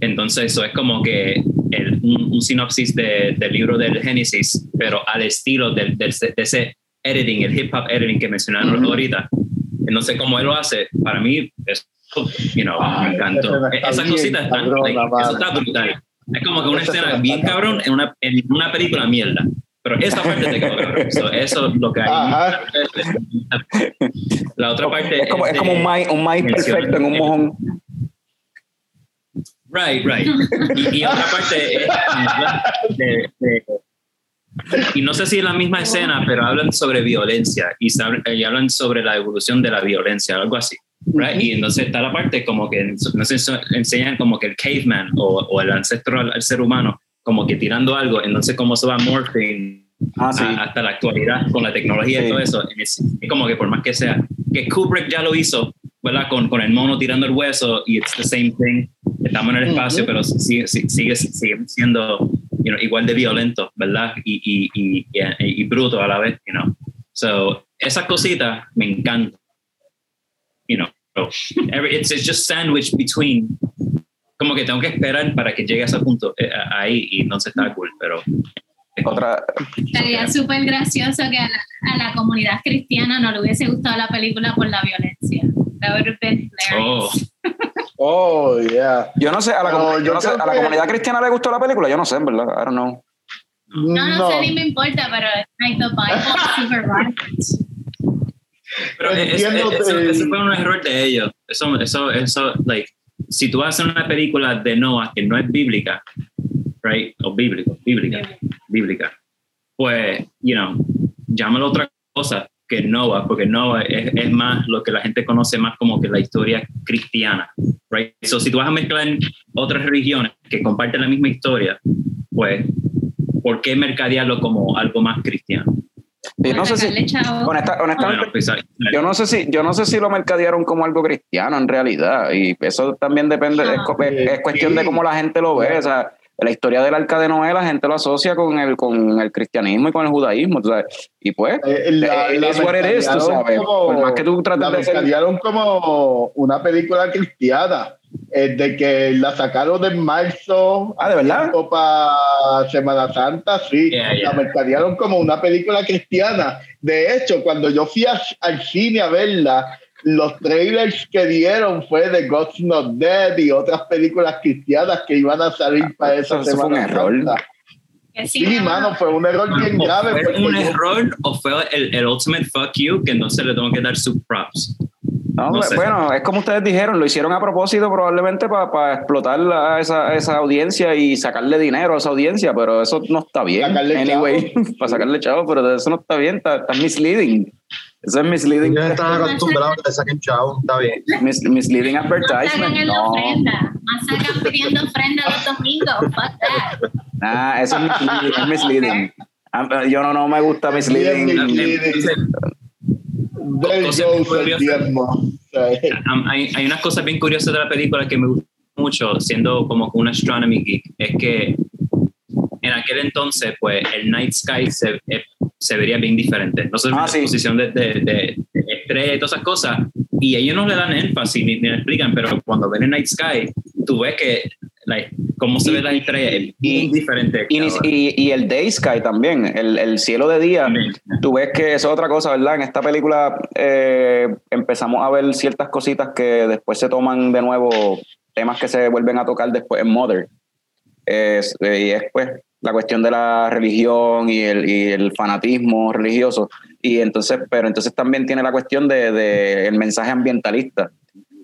Entonces, eso es como que el- un, un sinopsis de- del libro del Génesis, pero al estilo del, del- de ese editing, el hip hop editing que mencionaron Ujú. ahorita. No sé cómo él lo hace, para mí, es, you know, Ay, me encantó. está Esas cositas están, like, eso está brutal. Es como que una Esa escena bien cabrón en una, en una película mierda. Pero esa parte te quedó cabrón. So, eso es lo que hay. Ajá. La otra parte Es como, es como un maíz, un perfecto en un mojón. Right, right. Y, y otra parte es de- de- y no sé si es la misma escena, pero hablan sobre violencia y, y hablan sobre la evolución de la violencia, algo así. Right? Y entonces está la parte como que nos ense- enseñan como que el caveman o, o el ancestro al, al ser humano como que tirando algo, entonces cómo se va morphing Ah, sí. a- hasta la actualidad con la tecnología Sí. y todo eso. Y Es, es como que por más que sea, que Kubrick ya lo hizo, ¿verdad? Con, con el mono tirando el hueso y it's the same thing. Estamos en el espacio, Ujú. pero sigue, sigue, sigue, sigue siendo you know, igual de violento, ¿verdad? Y, y, y, y, bruto a la vez, you know. So, esas cositas me encantan. You know, so, every, it's, it's just sandwiched between como que tengo que esperar para que llegue a ese punto eh, ahí y no se está cool, pero Otra, Sería súper gracioso que a la, a la comunidad cristiana no le hubiese gustado la película por la violencia. That would have been oh, hilarious. Oh, yeah. yo no sé, a la, No, comu- yo yo no sé, creo a la que- comunidad cristiana le gustó la película, yo no sé, en verdad, I don't know. No, no, sé ni me importa, pero like the Bible super violent. Pero eso, que- eso fue un error de ellos. Eso, eso, eso, like, si tú haces una película de Noah que no es bíblica, right, o bíblico, bíblica, bíblica, pues, you know, llámalo otra cosa que Noah, porque Noah es, es más lo que la gente conoce más como que la historia cristiana, right? So, si tú vas a mezclar otras religiones que comparten la misma historia, pues, ¿por qué mercadearlo como algo más cristiano? Sí, no sé si, honesta- honestamente, Bueno, pues, yo no sé si, yo no sé si lo mercadearon como algo cristiano en realidad, y eso también depende, co- es- es cuestión de cómo la gente lo ve, o sea, la historia del arca de Noé, la gente lo asocia con el, con el cristianismo y con el judaísmo, tú sabes, y pues, Eh, la- eh, la es what it is, tú sabes, como- por más que tú trates la de ser- como una película cristiana, eh, de que la sacaron en marzo. Ah, ¿de verdad? Para Semana Santa, sí. Yeah, yeah. La mercadearon como una película cristiana. De hecho, cuando yo fui a- al cine a verla, los trailers que dieron fue de God's Not Dead y otras películas cristianas que iban a salir para esa Eso fue un semana error. Sí, Sí, no, mano, fue un error bien O grave. fue porque un yo- error o fue el, el ultimate fuck you que entonces le tengo que dar sus props. No, No sé. bueno, es como ustedes dijeron, lo hicieron a propósito probablemente para explotar a esa, esa audiencia y sacarle dinero a esa audiencia, pero eso no está bien. Sacarle anyway, para sacarle chavo, pero eso no está bien, está, está misleading. Eso es misleading, Ellos están acostumbrados a que le saquen chavo, está bien. mis- misleading No sacan advertisement. en la No, ofrenda. Más sacan pidiendo ofrenda los domingos. Fuck that. nah, eso es misleading. es misleading. Ah, Yo no, no me gusta misleading. Hay, hay unas cosas bien curiosas de la película que me gustan mucho, siendo como un astronomy geek, es que en aquel entonces, pues, el night sky se, eh, se vería bien diferente. No sé, Ah, la sí. posición de, de, de, de y todas esas cosas, y ellos no le dan énfasis ni, ni le explican, pero cuando ven el night sky, tú ves que like, cómo se Y- ve la estrella es bien y- diferente. Y, y, el day sky también, el, el cielo de día. También. Tú ves que es otra cosa, ¿verdad? En esta película eh, empezamos a ver ciertas cositas que después se toman de nuevo, temas que se vuelven a tocar después en Mother. Eh, y es pues la cuestión de la religión y el, y el fanatismo religioso. Y entonces, pero entonces también tiene la cuestión de, de el mensaje ambientalista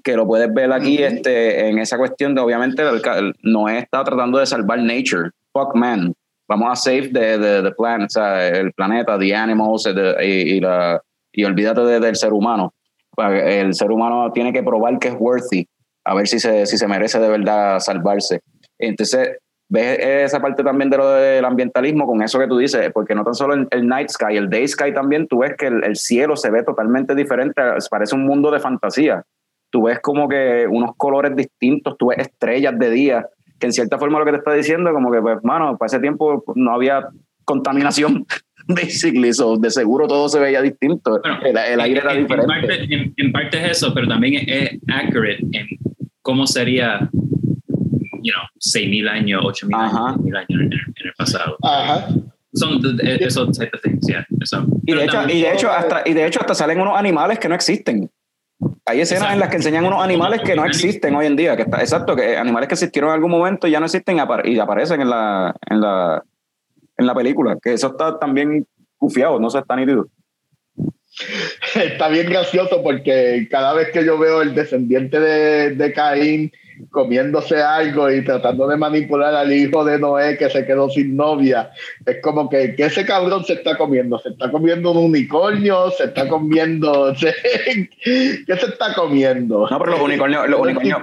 que lo puedes ver aquí Ujú. este, en esa cuestión de, obviamente, el, el- Noé está tratando de salvar nature. Fuck man. Vamos a save the, the, the planet, o sea, el planeta, the animals the- y, y, la, y olvídate de- del ser humano. El ser humano tiene que probar que es worthy, a ver si se, si se merece de verdad salvarse. Entonces, ves esa parte también de lo del ambientalismo con eso que tú dices, porque no tan solo el, el night sky, el day sky también, tú ves que el, el cielo se ve totalmente diferente, parece un mundo de fantasía tú ves como que unos colores distintos, tú ves estrellas de día, que en cierta forma lo que te está diciendo, como que, pues, mano, para ese tiempo no había contaminación, basically, so, de seguro todo se veía distinto, Bueno, el, el aire era en, en diferente. parte, en- en parte es eso, pero también es accurate en cómo sería, you know, 6.000 años, 8.000 Ajá. años, 10.000 años en, el- en el pasado. Ajá. Son esos type of things, yeah, eso. Y de, hecho, también- y, de hecho, hasta, y de hecho hasta salen unos animales que no existen. Hay escenas Exacto. en las que enseñan unos animales que no existen hoy en día, que está, exacto, que animales que existieron en algún momento y ya no existen y aparecen en la, en la, en la película, que eso está también cufiado, no se está nítido. Está bien gracioso porque cada vez que yo veo el descendiente de, de Caín comiéndose algo y tratando de manipular al hijo de Noé que se quedó sin novia, es como que, que ese cabrón se está comiendo, se está comiendo un unicornio, se está comiendo, se- ¿qué se está comiendo? No, pero los unicornios, los unicornios,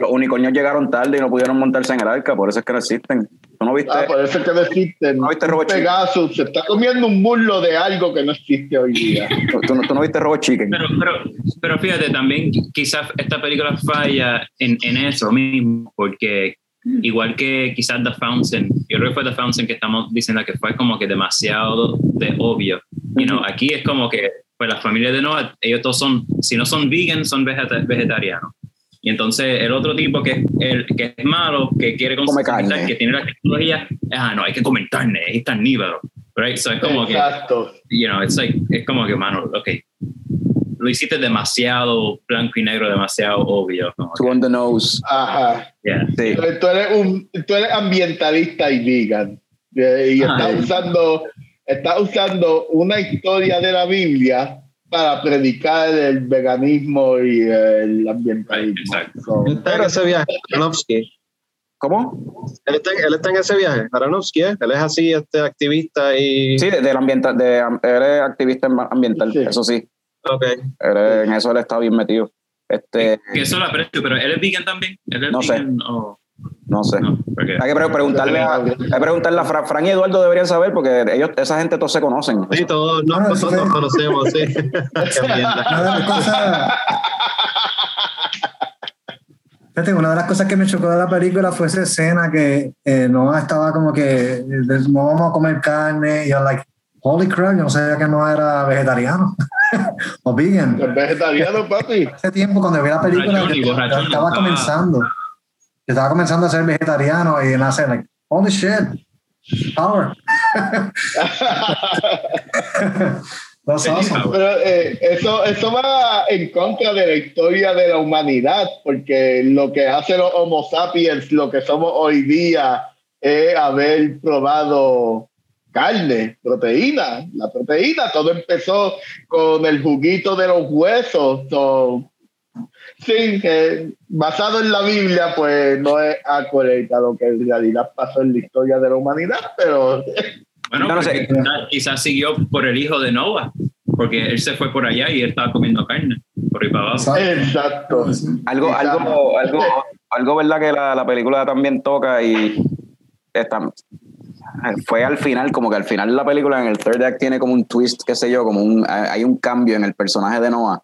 los unicornios llegaron tarde y no pudieron montarse en el arca, por eso es que no existen. ¿Tú no viste? Ah, por eso es que no existen. ¿No viste Un Robot Chicken? Pegasus se está comiendo un muslo de algo que no existe hoy día. ¿Tú, no- tú no viste Robot Chicken? Pero, pero, pero fíjate, también quizás esta película falla en, en eso mismo, porque igual que quizás The Fountain, yo creo que fue The Fountain que estamos diciendo que fue como que demasiado de obvio. You know, aquí es como que, pues la familia de Noah, ellos todos son, si no son vegan, son vegeta- vegetarianos. Y entonces el otro tipo que, es el, que es malo, que quiere consumir, carne. que tiene la tecnología, ah, no, hay que comer carne, es carnívoro. Right? So es como que Exacto. you know, it's like, es como que, mano, ok, lo hiciste demasiado blanco y negro, demasiado obvio. ¿no? Two on the nose. Ajá. Yeah. Sí. Tú eres, un, tú eres ambientalista y vegan. Eh, Y estás Ay. usando, estás usando una historia de la Biblia para predicar el veganismo y el ambientalismo. Exacto. So, Él está en ese viaje, Aronofsky. ¿Cómo? Él está, en- él está en ese viaje, Aronofsky, ¿eh? Él es así, este activista y... Sí, de- del ambiental, de, él es activista ambiental, Sí. eso sí. Ok. Él en eso él está bien metido. Este, Que eso lo aprecio, pero él es vegan también. ¿Él es No sé. No sé. no? Hay que pre- preguntarle a, hay que preguntarle a Fra- Fran y Eduardo deberían saber porque ellos, esa gente todos se conocen. Sí, todos nos, Ah, eso todos nos conocemos, sí. Una de las cosas. Fíjate, una de las cosas que me chocó de la película fue esa escena que eh, Noah estaba como que no vamos a comer carne y yo like holy crap yo no sabía que no era vegetariano o vegan ¿Es vegetariano, papi? hace tiempo cuando vi la película yo estaba no, comenzando yo estaba comenzando a ser vegetariano y nace like holy shit power That's awesome. Pero eh, eso, eso va en contra de la historia de la humanidad, porque lo que hace los Homo sapiens, lo que somos hoy día, es haber probado carne, proteína. La proteína, todo empezó con el juguito de los huesos. So, sí, que basado en la Biblia, pues no es acorde a lo que en realidad pasó en la historia de la humanidad, pero Bueno, No, sé. quizás, quizás siguió por el hijo de Noah, porque él se fue por allá y él estaba comiendo carne, por ahí para abajo. exacto. Algo, algo, algo, algo verdad que la, la película también toca y está, fue al final, como que al final de la película, en el third act tiene como un twist, qué sé yo, como un, hay un cambio en el personaje de Noah.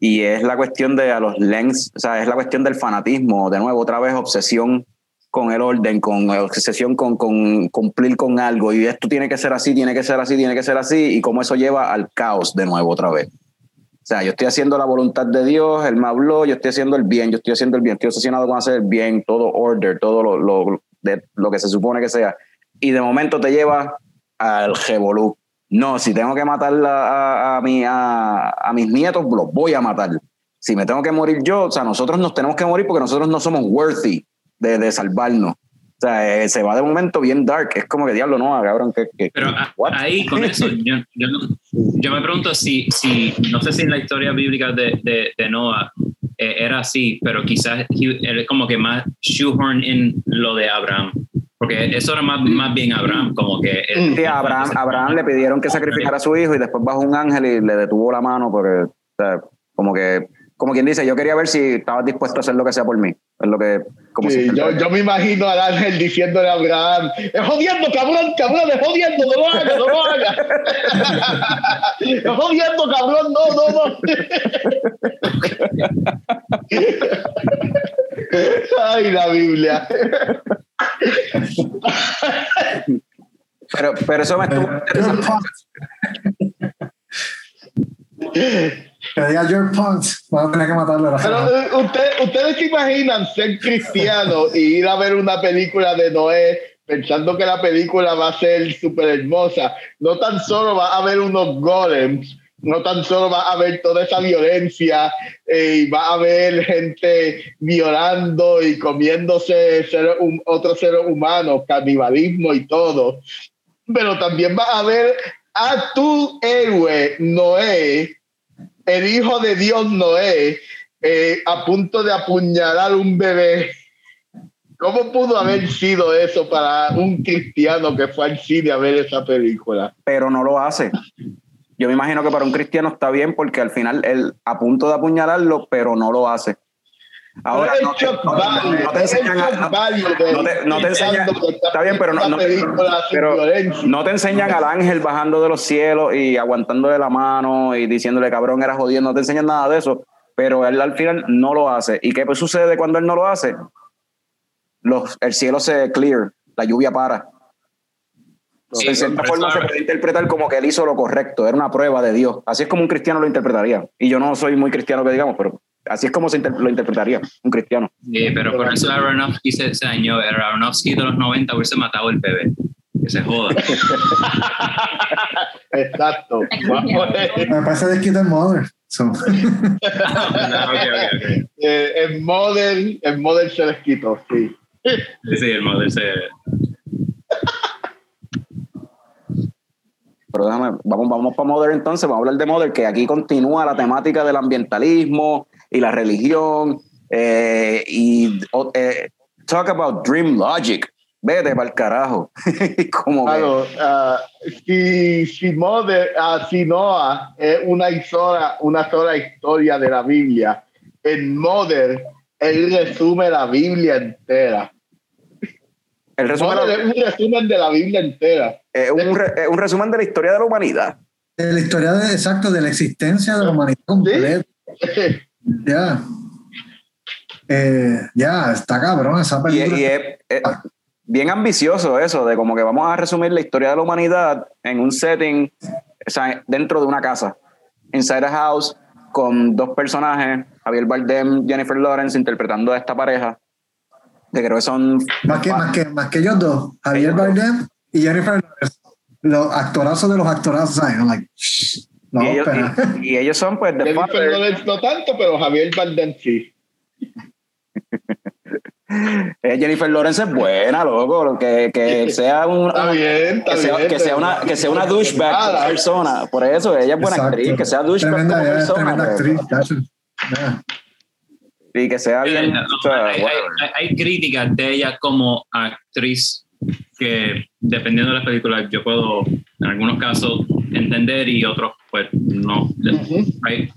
Y es la cuestión de a los lengths, o sea, es la cuestión del fanatismo, de nuevo, otra vez obsesión con el orden, con obsesión con, con cumplir con algo. Y esto tiene que ser así, tiene que ser así, tiene que ser así, y cómo eso lleva al caos de nuevo otra vez. O sea, yo estoy haciendo la voluntad de Dios, Él me habló, yo estoy haciendo el bien, yo estoy haciendo el bien, estoy obsesionado con hacer el bien, todo order, todo lo, lo, de, lo que se supone que sea. Y de momento te lleva al revolú. No, si tengo que matar a, a, a, mi, a, mis nietos, los voy a matar. Si me tengo que morir yo, o sea, nosotros nos tenemos que morir porque nosotros no somos worthy de, de salvarnos. O sea, eh, se va de momento bien dark. Es como que diablo, no, cabrón. Que, que, Pero what? ahí con eso, yo, yo, me pregunto si, si, no sé si en la historia bíblica de, de, de Noah eh, era así, pero quizás él es como que más shoehorn en lo de Abraham, porque eso era más, más bien Abraham, como que... Sí, a Abraham, Abraham le pidieron que sacrificara a su hijo y después bajó un ángel y le detuvo la mano porque, o sea, como que, como quien dice, yo quería ver si estabas dispuesto a hacer lo que sea por mí. Es lo que, como Sí, si- yo, yo me imagino al ángel diciéndole a Abraham, es jodiendo, cabrón, cabrón, es jodiendo, no lo hagas, no lo hagas. es jodiendo, cabrón, no, no, no. Ay, la Biblia. pero, pero eso me estuvo Your interesante. diga your punk. Vamos a tener que matarlo. Pero eh, usted- ustedes se imaginan ser cristianos y ir a ver una película de Noé pensando que la película va a ser súper hermosa. No tan solo va a haber unos golems, no tan solo va a haber toda esa violencia eh, y va a haber gente violando y comiéndose seres hum- otros canibalismo y todo. Pero también va a haber a tu héroe Noé el hijo de Dios Noé eh, a punto de apuñalar un bebé. ¿Cómo pudo haber sido eso para un cristiano que fue al cine a ver esa película? pero no lo hace. Yo me imagino que para un cristiano está bien porque al final él a punto de apuñalarlo, pero no lo hace. Ahora no te, enseñan no- de te- enseñan- está bien, pero no- pero te enseñan al ángel bajando de los cielos y aguantándole la mano y diciéndole cabrón era jodiendo, no te enseñan nada de eso, pero él al final no lo hace. ¿Y qué pues sucede cuando él no lo hace? Los, el cielo se clear, la lluvia para. Sí, de cierta forma se puede interpretar como que él hizo lo correcto, era una prueba de Dios. Así es como un cristiano lo interpretaría. Y yo no soy muy cristiano que digamos, pero así es como se inter- lo interpretaría un cristiano. Sí, pero por eso Aronofsky se, se dañó. El Aronofsky de los 90 hubiese matado el bebé. Que se joda. Exacto. Me parece de Kid and Mother. So, Ah, ok, ok, ok. Eh, el model, el model se les quitó, sí. Sí, sí, el modelo se... Pero déjame, vamos, vamos para Mother entonces, vamos a hablar de Mother, que aquí continúa la temática del ambientalismo y la religión. eh, y eh, talk about dream logic. Vete para el carajo. Como Claro, ah, si, si, Mother- ah, si Noah es una sola, una sola historia de la Biblia, en Mother él resume la Biblia entera. El resumen Mother es un resumen de la Biblia entera. es un, re- es un resumen de la historia de la humanidad. de la historia de, exacto de la existencia de la humanidad completa. Ya. Eh, ya, está cabrón esa Y, película. y es, es bien ambicioso eso, de como que vamos a resumir la historia de la humanidad en un setting, o sea, dentro de una casa, inside a house, con dos personajes, Javier Bardem, Jennifer Lawrence, interpretando a esta pareja, que creo que son... más, que, más, que, más que ellos dos, Javier Bardem y Jennifer Lawrence. los actorazos de los actorazos, ¿sabes? I'm like, shh, no, y, ellos, y- y ellos son pues Father. Lawrence no tanto, pero Javier Bardem sí. Eh, Jennifer Lawrence es buena, loco. Que, que sea un. Está bien, está que sea, bien. que sea una, que sea una douchebag persona. Por eso, ella es buena Exacto. actriz. Que sea douchebag Tremenda, como persona. tremenda actriz. Yeah. Y que sea bien. Eh, o sea, hay, hay- hay- hay críticas de ella como actriz que dependiendo de la película yo puedo en algunos casos entender y otros pues no. Ujú. Hay-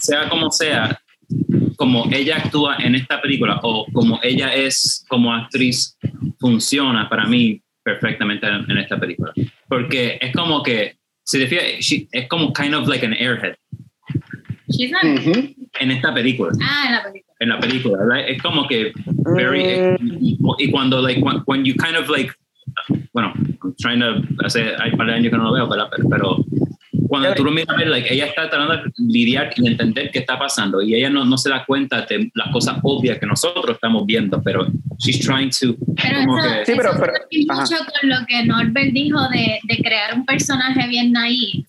sea como sea, como ella actúa en esta película o como ella es como actriz, funciona para mí perfectamente en, en esta película. Porque es como que, si te fijas, she- es como kind of like an airhead She's en esta película Ah, en la película. en la película, ¿verdad? Es como que very eh, y cuando like when, when you kind of like bueno, I'm trying to hace hay par de años que no lo veo, ¿verdad? Pero, pero cuando tú lo miras like, ella está tratando de lidiar y entender qué está pasando y ella no, no se da cuenta de las cosas obvias que nosotros estamos viendo, pero she's trying to Pero como eso, que- Sí, pero- eso pero- ajá. mucho con lo que Norbert dijo de, de crear un personaje bien naive.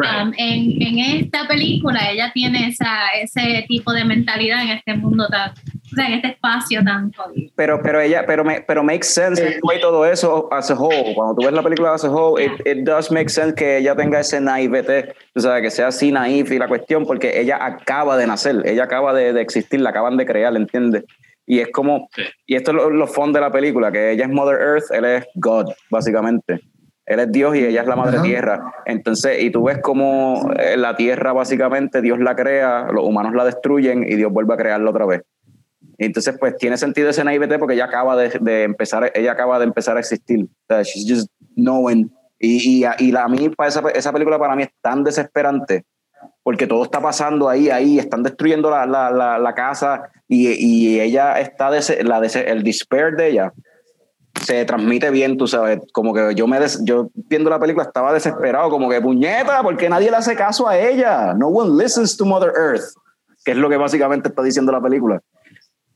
Right. Um, en, en esta película ella tiene esa, ese tipo de mentalidad en este mundo tan, o sea, en este espacio tan jodido. Pero, pero ella, pero me, pero makes sense anyway, todo eso as a whole. Cuando tú ves la película as a whole, it, it does make sense que ella tenga ese naivete, o sea, que sea así naif y la cuestión, porque ella acaba de nacer, ella acaba de, de existir, la acaban de crear, ¿entiendes? Y es como, Sí. y esto es lo, lo fun de la película, que ella es Mother Earth, él es God, básicamente. Él es Dios y ella es la madre Ajá. tierra. Entonces, y tú ves como eh, la tierra, básicamente, Dios la crea, los humanos la destruyen y Dios vuelve a crearla otra vez. Entonces, pues tiene sentido ese naivete porque ella acaba de, de empezar, ella acaba de empezar a existir. O sea, she's just knowing. Y, y, y la, a mí, para esa, esa película para mí es tan desesperante porque todo está pasando ahí, ahí, están destruyendo la, la, la, la casa y, y ella está, des- la el despair de ella se transmite bien, tú sabes, como que yo me des- yo viendo la película estaba desesperado, como que puñeta, porque nadie le hace caso a ella, no one listens to Mother Earth, que es lo que básicamente está diciendo la película.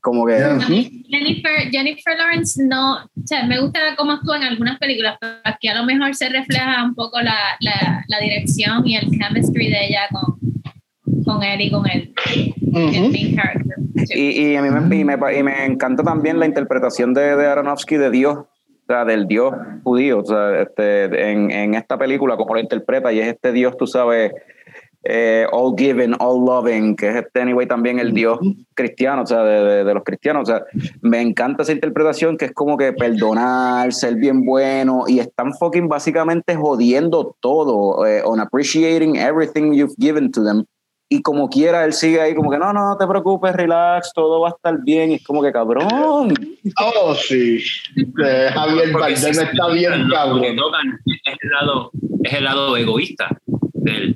Como que Yeah. Jennifer, Jennifer Lawrence no, o sea, me gusta cómo actúa en algunas películas, pero aquí a lo mejor se refleja un poco la, la, la dirección y el chemistry de ella con, con él y con el main character. Y, y a mí me, y me, y me encanta también la interpretación de, de Aronofsky de Dios, o sea, del Dios judío, o sea, este, en, en esta película, como lo interpreta, y es este Dios, tú sabes, eh, all given, all loving, que es este, anyway, también el Dios cristiano, o sea, de, de- de los cristianos, o sea, me encanta esa interpretación que es como que perdonar, ser bien bueno, y están fucking básicamente jodiendo todo, eh, on appreciating everything you've given to them, y como quiera, él sigue ahí como que no, no, no te preocupes, relax, todo va a estar bien. Y es como que cabrón. Oh, sí. Eh, Javier Bardem está bien lo que cabrón. tocan es el lado, es el lado egoísta de él.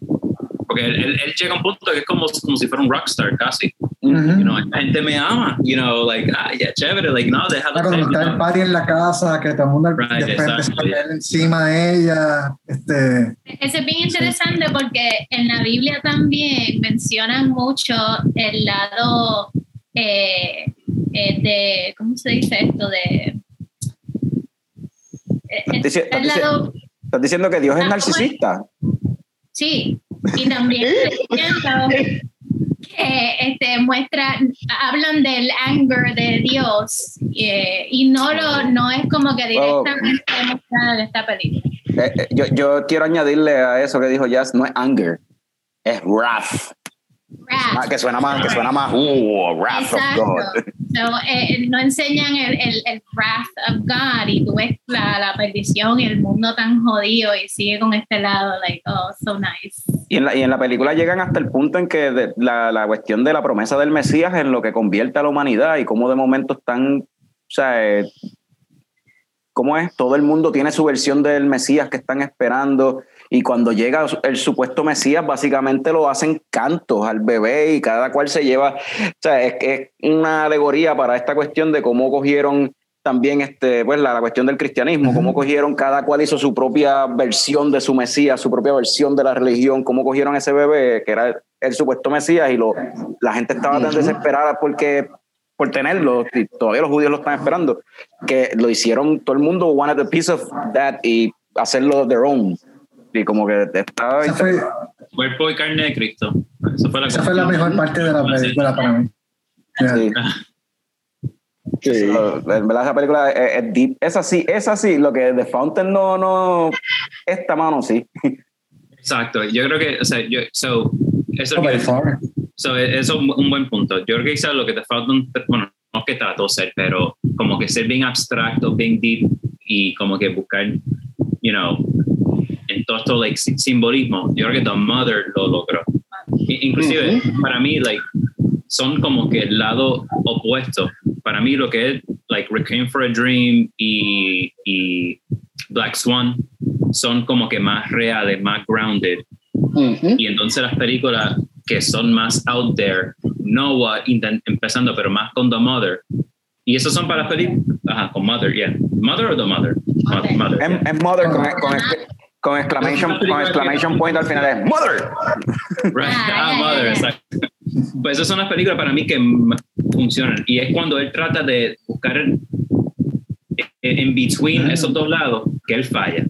Porque él, él- él llega a un punto que es como, como si fuera un rockstar casi. Ujú. You know, la gente me ama, you know, like, ah, ya, chévere, like, no, déjalo Ah, Cuando está el party en la casa, que todo el mundo Right, encima de ella. Este, Ese es bien interesante porque en la Biblia también mencionan mucho el lado eh, eh, de, ¿cómo se dice esto? De, eh, Estás dici- el lado, Estás diciendo que Dios es Ah, narcisista. sí, y también que este, muestra, hablan del anger de Dios eh, y no, lo, no es como que directamente demostrado en esta película. Eh, eh, yo, yo quiero añadirle a eso que dijo Jazz, no es anger, es wrath. Ah, que suena más, que suena más, uh, wrath Exacto. of God. So, eh, no enseñan el, el, el wrath of God y tú ves la, la perdición y el mundo tan jodido y sigue con este lado, like, oh, so nice. Y en, la, y en la película llegan hasta el punto en que de- la, la cuestión de la promesa del Mesías en lo que convierte a la humanidad y cómo de momento están, o sea, eh, cómo es, todo el mundo tiene su versión del Mesías que están esperando y cuando llega el supuesto Mesías básicamente lo hacen cantos al bebé y cada cual se lleva, o sea, es, es una alegoría para esta cuestión de cómo cogieron también este, pues, la, la cuestión del cristianismo, cómo cogieron, cada cual hizo su propia versión de su Mesías, su propia versión de la religión, cómo cogieron ese bebé que era el, el supuesto Mesías y lo, la gente estaba tan desesperada porque por tenerlo, y todavía los judíos lo están esperando, que lo hicieron, todo el mundo wanted a piece of that y hacerlo their own. Y como que está... Esa fue, Cuerpo y carne de Cristo. Eso fue la, esa fue la mejor parte de la película para mí. Sí. Sí. So, en verdad esa película es, es deep. Esa sí, esa sí, lo que The Fountain no, no, esta mano sí. Exacto. Yo creo que, o sea, yo, so, eso Oh, que-. So, eso es un un buen punto. Yo creo que quizás lo que te falta, un- bueno, no es que trató de ser, pero como que ser bien abstracto, bien deep y como que buscar, you know, en todo esto, like, si- simbolismo. Yo creo que The Mother lo logró. Inclusive, para mí, like, son como que el lado opuesto. Para mí lo que es, like, Requiem for a Dream y, y Black Swan son como que más reales, más grounded Ujú. y entonces las películas que son más out there, Noah empezando, pero más con The Mother. Y esos son para las películas, ajá, con Mother, yeah. Mother o The Mother? Mother. Mother. En, en Mother con, con, con exclamation, con exclamation point al final es Mother. Right. Ah, Ah, Mother, exacto. Pues esas son las películas para mí que funcionan. Y es cuando él trata de buscar en, en between esos dos lados que él falla.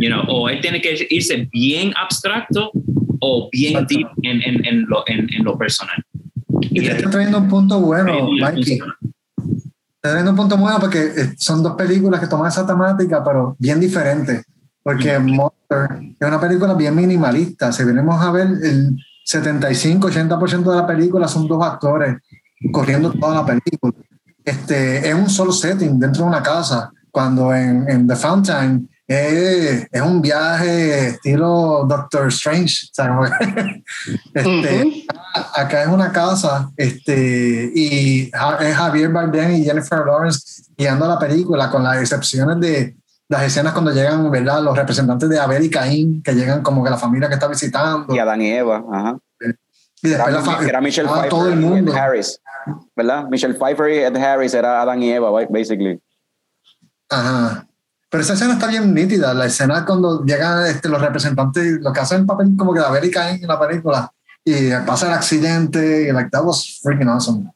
You know, o él tiene que irse bien abstracto o bien Exacto. deep en, en, en, lo, en, en lo personal. Y te está trayendo un punto bueno, Mikey. funciona. Está trayendo un punto bueno porque eh, son dos películas que toman esa temática, pero bien diferentes. Porque Mother es una película bien minimalista. Si venimos a ver, el 75-80% de la película son dos actores corriendo toda la película. Este, es un solo setting dentro de una casa. Cuando en, en The Fountain es, es un viaje estilo Doctor Strange. ¿sabes? este, Ujú. acá es una casa este, y es Javier Bardem y Jennifer Lawrence guiando la película con las excepciones de las escenas cuando llegan ¿verdad? los representantes de Abel y Caín que llegan como que la familia que está visitando Y Adán y Eva. Ajá. y después Era, la era Michelle ah, Pfeiffer todo el y Ed mundo Harris. ¿Verdad? Michelle Pfeiffer y Ed Harris era Adán y Eva, basically. Ajá. Pero esa escena está bien nítida. La escena cuando llegan este, los representantes, los que hacen papel como que de Abel y Caín en la película, y pasa el accidente, y like, that was freaking awesome.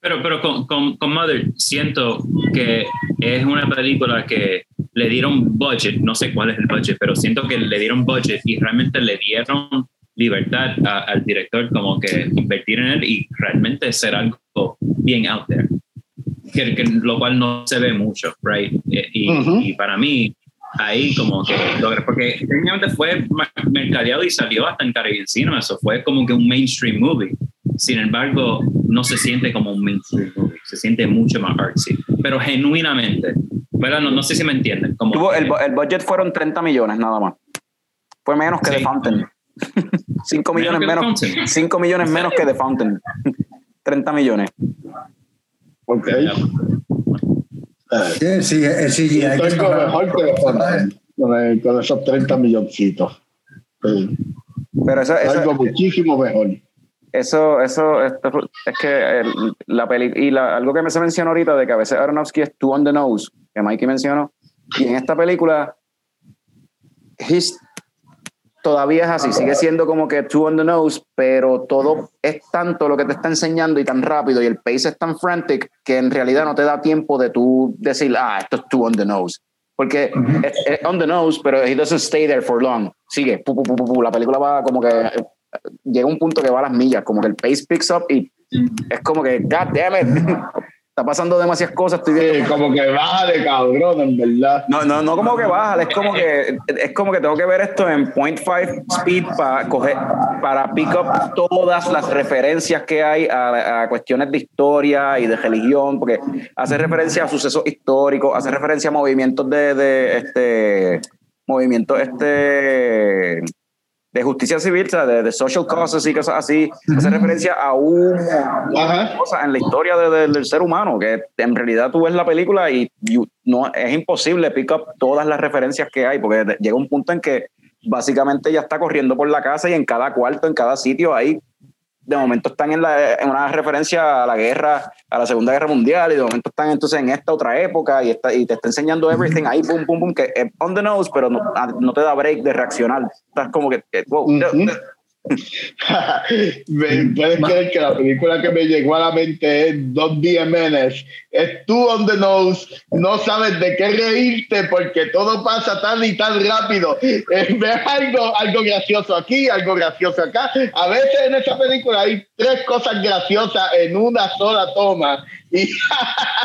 Pero, pero con, con, con Mother siento que es una película que le dieron budget, no sé cuál es el budget, pero siento que le dieron budget y realmente le dieron libertad a- al director como que invertir en él y realmente ser algo bien out there. Que, que- lo cual no se ve mucho, right? Eh, Y, Ujú. y para mí, ahí como que logra, porque técnicamente fue mercadeado y salió hasta en Caribbean Cinema, eso fue como que un mainstream movie. Sin embargo, no se siente como un mainstream movie, se siente mucho más artsy, pero genuinamente, ¿verdad? No, no sé si me entienden. Como Tuvo, el, el budget fueron 30 millones nada más. Fue menos que Sí. The Fountain. 5 millones The menos. Fountain. 5 millones menos que The Fountain. 30 millones. Ok. Eh, Sí, sí, el CGI. hay que mejor que con, con, con esos 30 milloncitos. Sí. Pero eso, eso, Algo muchísimo mejor. Eso, eso, esto- es que el- la peli y la- algo que me se mencionó ahorita de que a veces Aronofsky es too on the nose, que Mikey mencionó, y en esta película, he's- todavía es así, sigue siendo como que too on the nose, pero todo es tanto lo que te está enseñando y tan rápido y el pace es tan frantic que en realidad no te da tiempo de tú decir, ah, esto es too on the nose. Porque es, on the nose, pero he doesn't stay there for long. Sigue, pu, pu, pu, la película va como que llega un punto que va a las millas, como que el pace picks up y es como que, God damn it, está pasando demasiadas cosas, estoy Sí, como que baja de cabrón, en verdad. no, no, no como que baja, es como que es como que tengo que ver esto en 0.5 speed para coger, para pick up todas las referencias que hay a, a cuestiones de historia y de religión, porque hace referencia a sucesos históricos, hace referencia a movimientos de, de este movimientos este de justicia civil, o sea, de, de social causes y cosas así, hace referencia a un Ajá. cosas en la historia de- de- del ser humano, que en realidad tú ves la película y you- no, es imposible pick up todas las referencias que hay, porque llega un punto en que básicamente ya está corriendo por la casa y en cada cuarto, en cada sitio, ahí de momento están en, la, en una referencia a la guerra, a la Segunda Guerra Mundial, y de momento están entonces en esta otra época y, está, y te está enseñando everything ahí, boom, boom, boom, que es on the nose, pero no, no te da break de reaccionar. Estás como que, que, wow, Puedes creer que la película que me llegó a la mente es a Menace. Es tú on the nose, no sabes de qué reírte porque todo pasa tan y tan rápido. Eh, Ves algo, algo gracioso aquí, algo gracioso acá. A veces en esa película hay tres cosas graciosas en una sola toma y,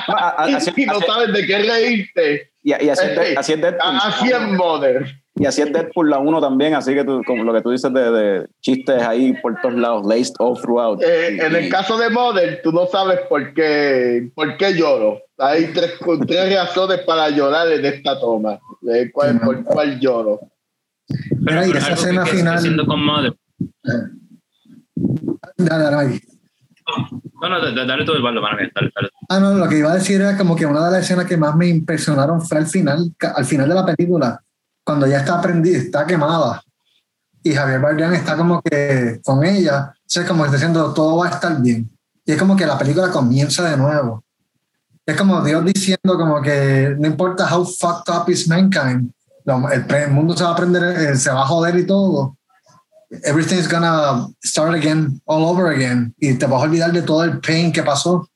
A- a- así- y no así- sabes de qué reírte. Y, y así, es, de- así Deadpool. Así es Mother. Y así es Deadpool la 1 también, así que tú, como lo que tú dices de, de chistes ahí por todos lados, laced all throughout. Eh, en el caso de Mother, tú no sabes por qué, por qué lloro. Hay tres, tres razones para llorar en esta toma. Eh, ¿cuál- ¿Por cuál lloro? Mira, y esa escena final- haciendo con Mother. Dale, dale. No, no, da- dale todo el balón, dale, dale, dale. Ah, no, lo que iba a decir era como que una de las escenas que más me impresionaron fue al final, al final de la película, cuando ya está prendida, está quemada. Y Javier Bardem está como que con ella, o sea, como está diciendo todo va a estar bien. Y es como que la película comienza de nuevo. Es como Dios diciendo como que no importa how fucked up is mankind, el, mundo se va a prender, eh, se va a joder y todo. Everything's gonna start again, all over again. Y te vas a olvidar de todo el pain que pasó.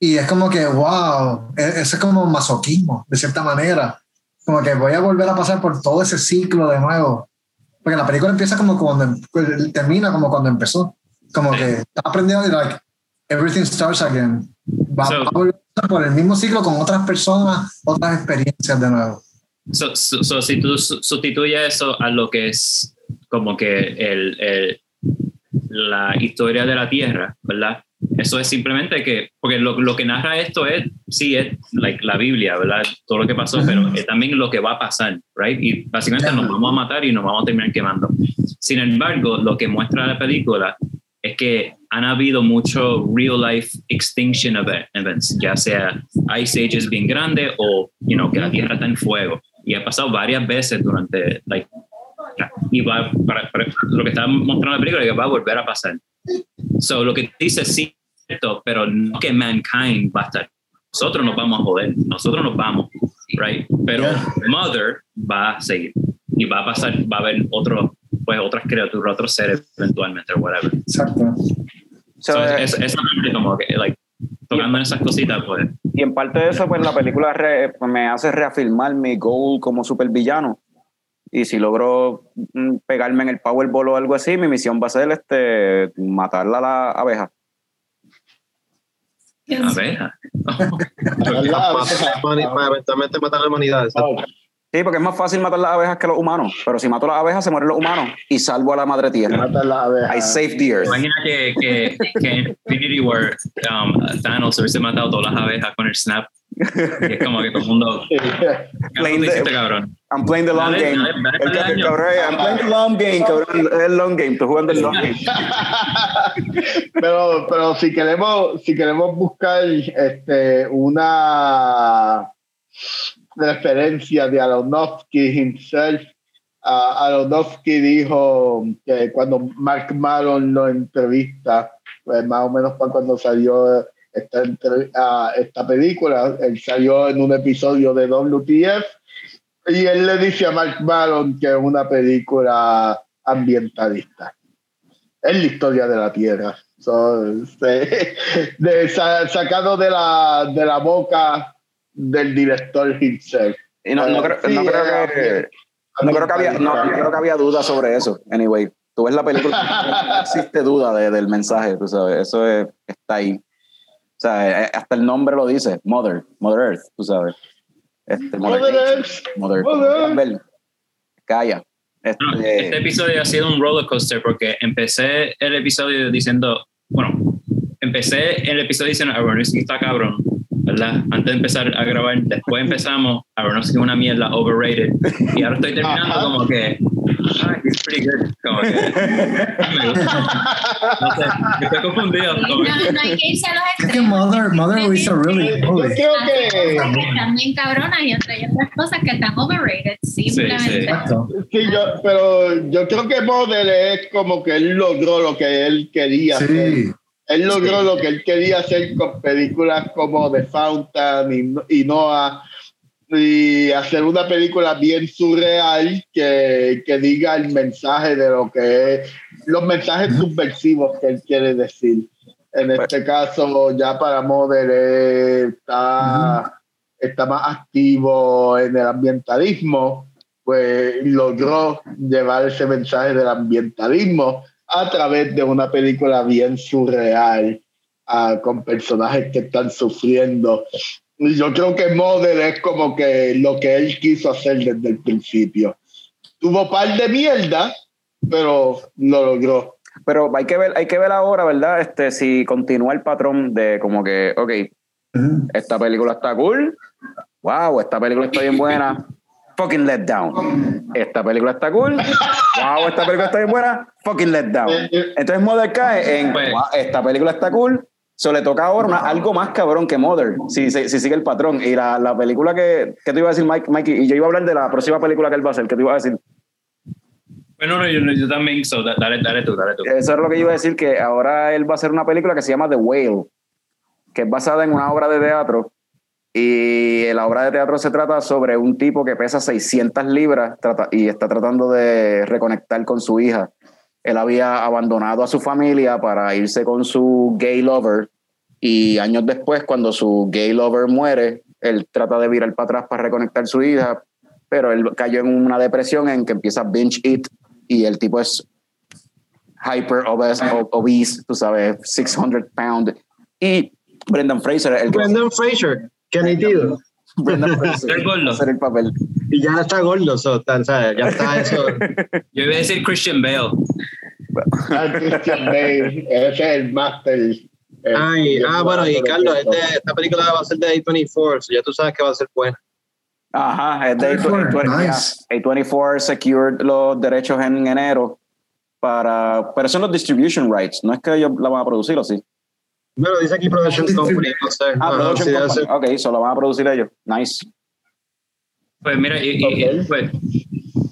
Y es como que, wow, e- eso es como masoquismo, de cierta manera. Como que voy a volver a pasar por todo ese ciclo de nuevo. Porque la película empieza como cuando, em- termina como cuando empezó. Como que está aprendiendo y like, everything starts again. Va, So- va a volver por el mismo ciclo con otras personas, otras experiencias de nuevo. So, so- so, si tú su- sustituyes eso a lo que es como que el, el- la historia de la Tierra, ¿verdad? Eso es simplemente que, porque lo, lo que narra esto es, sí, es like, la Biblia, ¿verdad? Todo lo que pasó, pero es también lo que va a pasar, ¿right? Y básicamente nos vamos a matar y nos vamos a terminar quemando. Sin embargo, lo que muestra la película es que han habido mucho real life extinction eve- events, ya sea ice ages bien grandes o, you know, que la Tierra está en fuego. Y ha pasado varias veces durante, like, y va, para, para- lo que está mostrando la película es que va a volver a pasar. So, lo que dice sí es cierto, pero no que mankind va a estar. Nosotros nos vamos a joder, nosotros nos vamos, right? Pero Mother va a seguir y va a pasar, va a haber otros, pues otras criaturas, otros seres eventualmente, o whatever. Exacto. So, So, eh, es- parte como que, like, tocando en esas cositas, pues. y en parte de eso, pues la película re- me hace reafirmar mi goal como supervillano. Y si logro mm, pegarme en el Powerball o algo así, mi misión va a ser este, matarla a la abeja. Abeja. Para, para eventualmente matar a la humanidad. Sí, porque es más fácil matar las abejas que los humanos. Pero si mato las abejas, se mueren los humanos y salvo a la madre tierra. Mata la abeja. I save the earth. Imagina que, que, que Infinity War um, Thanos hubiese matado todas las abejas con el snap. Y es como que todo el mundo. ¿Qué Playing the- hiciste, cabrón? I'm playing the long Dale, game. dale, dale, El cabrón. I'm playing the long game, cabrón. El long game. Estoy jugando el long game. pero, pero si queremos, si queremos buscar este, una referencia de Aronofsky himself, ah, Aronofsky dijo que cuando Mark Maron lo entrevista, pues más o menos fue cuando salió esta, ah, esta película, él salió en un episodio de WTF y él le dice a Mark Maron que es una película ambientalista es la historia de la Tierra. So, este, de, sa- sacado de la, de la boca del director himself. Y no, no, creo, no creo que. No creo que había, no, no creo que había duda sobre eso. Anyway, tú ves la película, no existe duda de- del mensaje, tú sabes, eso es- está ahí. O sea, eh, hasta el nombre lo dice, Mother, Mother Earth, tú sabes. Este, Mother Earth, Mother, Mother. Calla. No, Este, este episodio ha sido un roller coaster porque empecé el episodio diciendo, bueno, empecé el episodio diciendo Aronofsky está cabrón, ¿verdad? Antes de empezar a grabar, después empezamos Aronofsky es una mierda, overrated, y ahora estoy terminando Ajá. como que, ah, he's pretty good, como que, me gusta. No sé, estoy confundido. como que- No, no hay que irse a los Es que. Mother, Mother is a really movie. creo Hay que cosas que están bien cabronas y entre ellas otras cosas que están overrated, simplemente. Exacto. sí, yo, pero yo creo que Model es como que él logró lo que él quería hacer. Él logró lo que él quería hacer con películas como The Fountain y, y Noah. y hacer una película bien surreal que, que diga el mensaje de lo que es, los mensajes subversivos que él quiere decir. En este caso, ya para Model está, está más activo en el ambientalismo, pues logró llevar ese mensaje del ambientalismo a través de una película bien surreal, ah, con personajes que están sufriendo yo creo que Model es como que lo que él quiso hacer desde el principio. Tuvo par de mierda, pero lo logró. Pero hay que ver, hay que ver ahora, ¿verdad? Este, si continúa el patrón de como que, ok, esta película está cool, wow, esta película está bien buena, fucking let down. Esta película está cool, wow, esta película está bien buena, fucking let down. Entonces Model cae en, Pues- wow, esta película está cool, So le toca ahora una- algo más cabrón que Mother, si, si, si sigue el patrón. Y la, la película que, que te iba a decir, Mike, Mikey, y yo iba a hablar de la próxima película que él va a hacer, que te iba a decir. Bueno, no, yo, yo también, so, da- dale, dale tú, dale tú. Eso es lo que yo iba a decir, que ahora él va a hacer una película que se llama The Whale, que es basada en una obra de teatro. Y la obra de teatro se trata sobre un tipo que pesa 600 libras trata- y está tratando de reconectar con su hija. Él había abandonado a su familia para irse con su gay lover y años después, cuando su gay lover muere, él trata de virar para atrás para reconectar su hija, pero él cayó en una depresión en que empieza a binge eat y el tipo es hyper obese, obese tú sabes, 600 pound. Y Brendan Fraser, el Brendan Fraser, qué nítido. A hacer el papel. Y ya está gordo, so, está- ¿sabes? ya está eso. Yo iba a decir Christian Bale. Ah, Christian Bale, ese es el máster. Ay, ah, bueno, y Carlos, este- esta película va a ser de A24, so ya tú sabes que va a ser buena. Ajá, es de A24, A24, yeah, nice. A24 secured los derechos en enero para, pero son los distribution rights, no es que ellos la van a producir o sí. Bueno, dice aquí Production Company, no sé. Ah, Ajá, production sí, company. ok, eso lo van a producir ellos, nice. Pues mira, y, y- Ok. pues,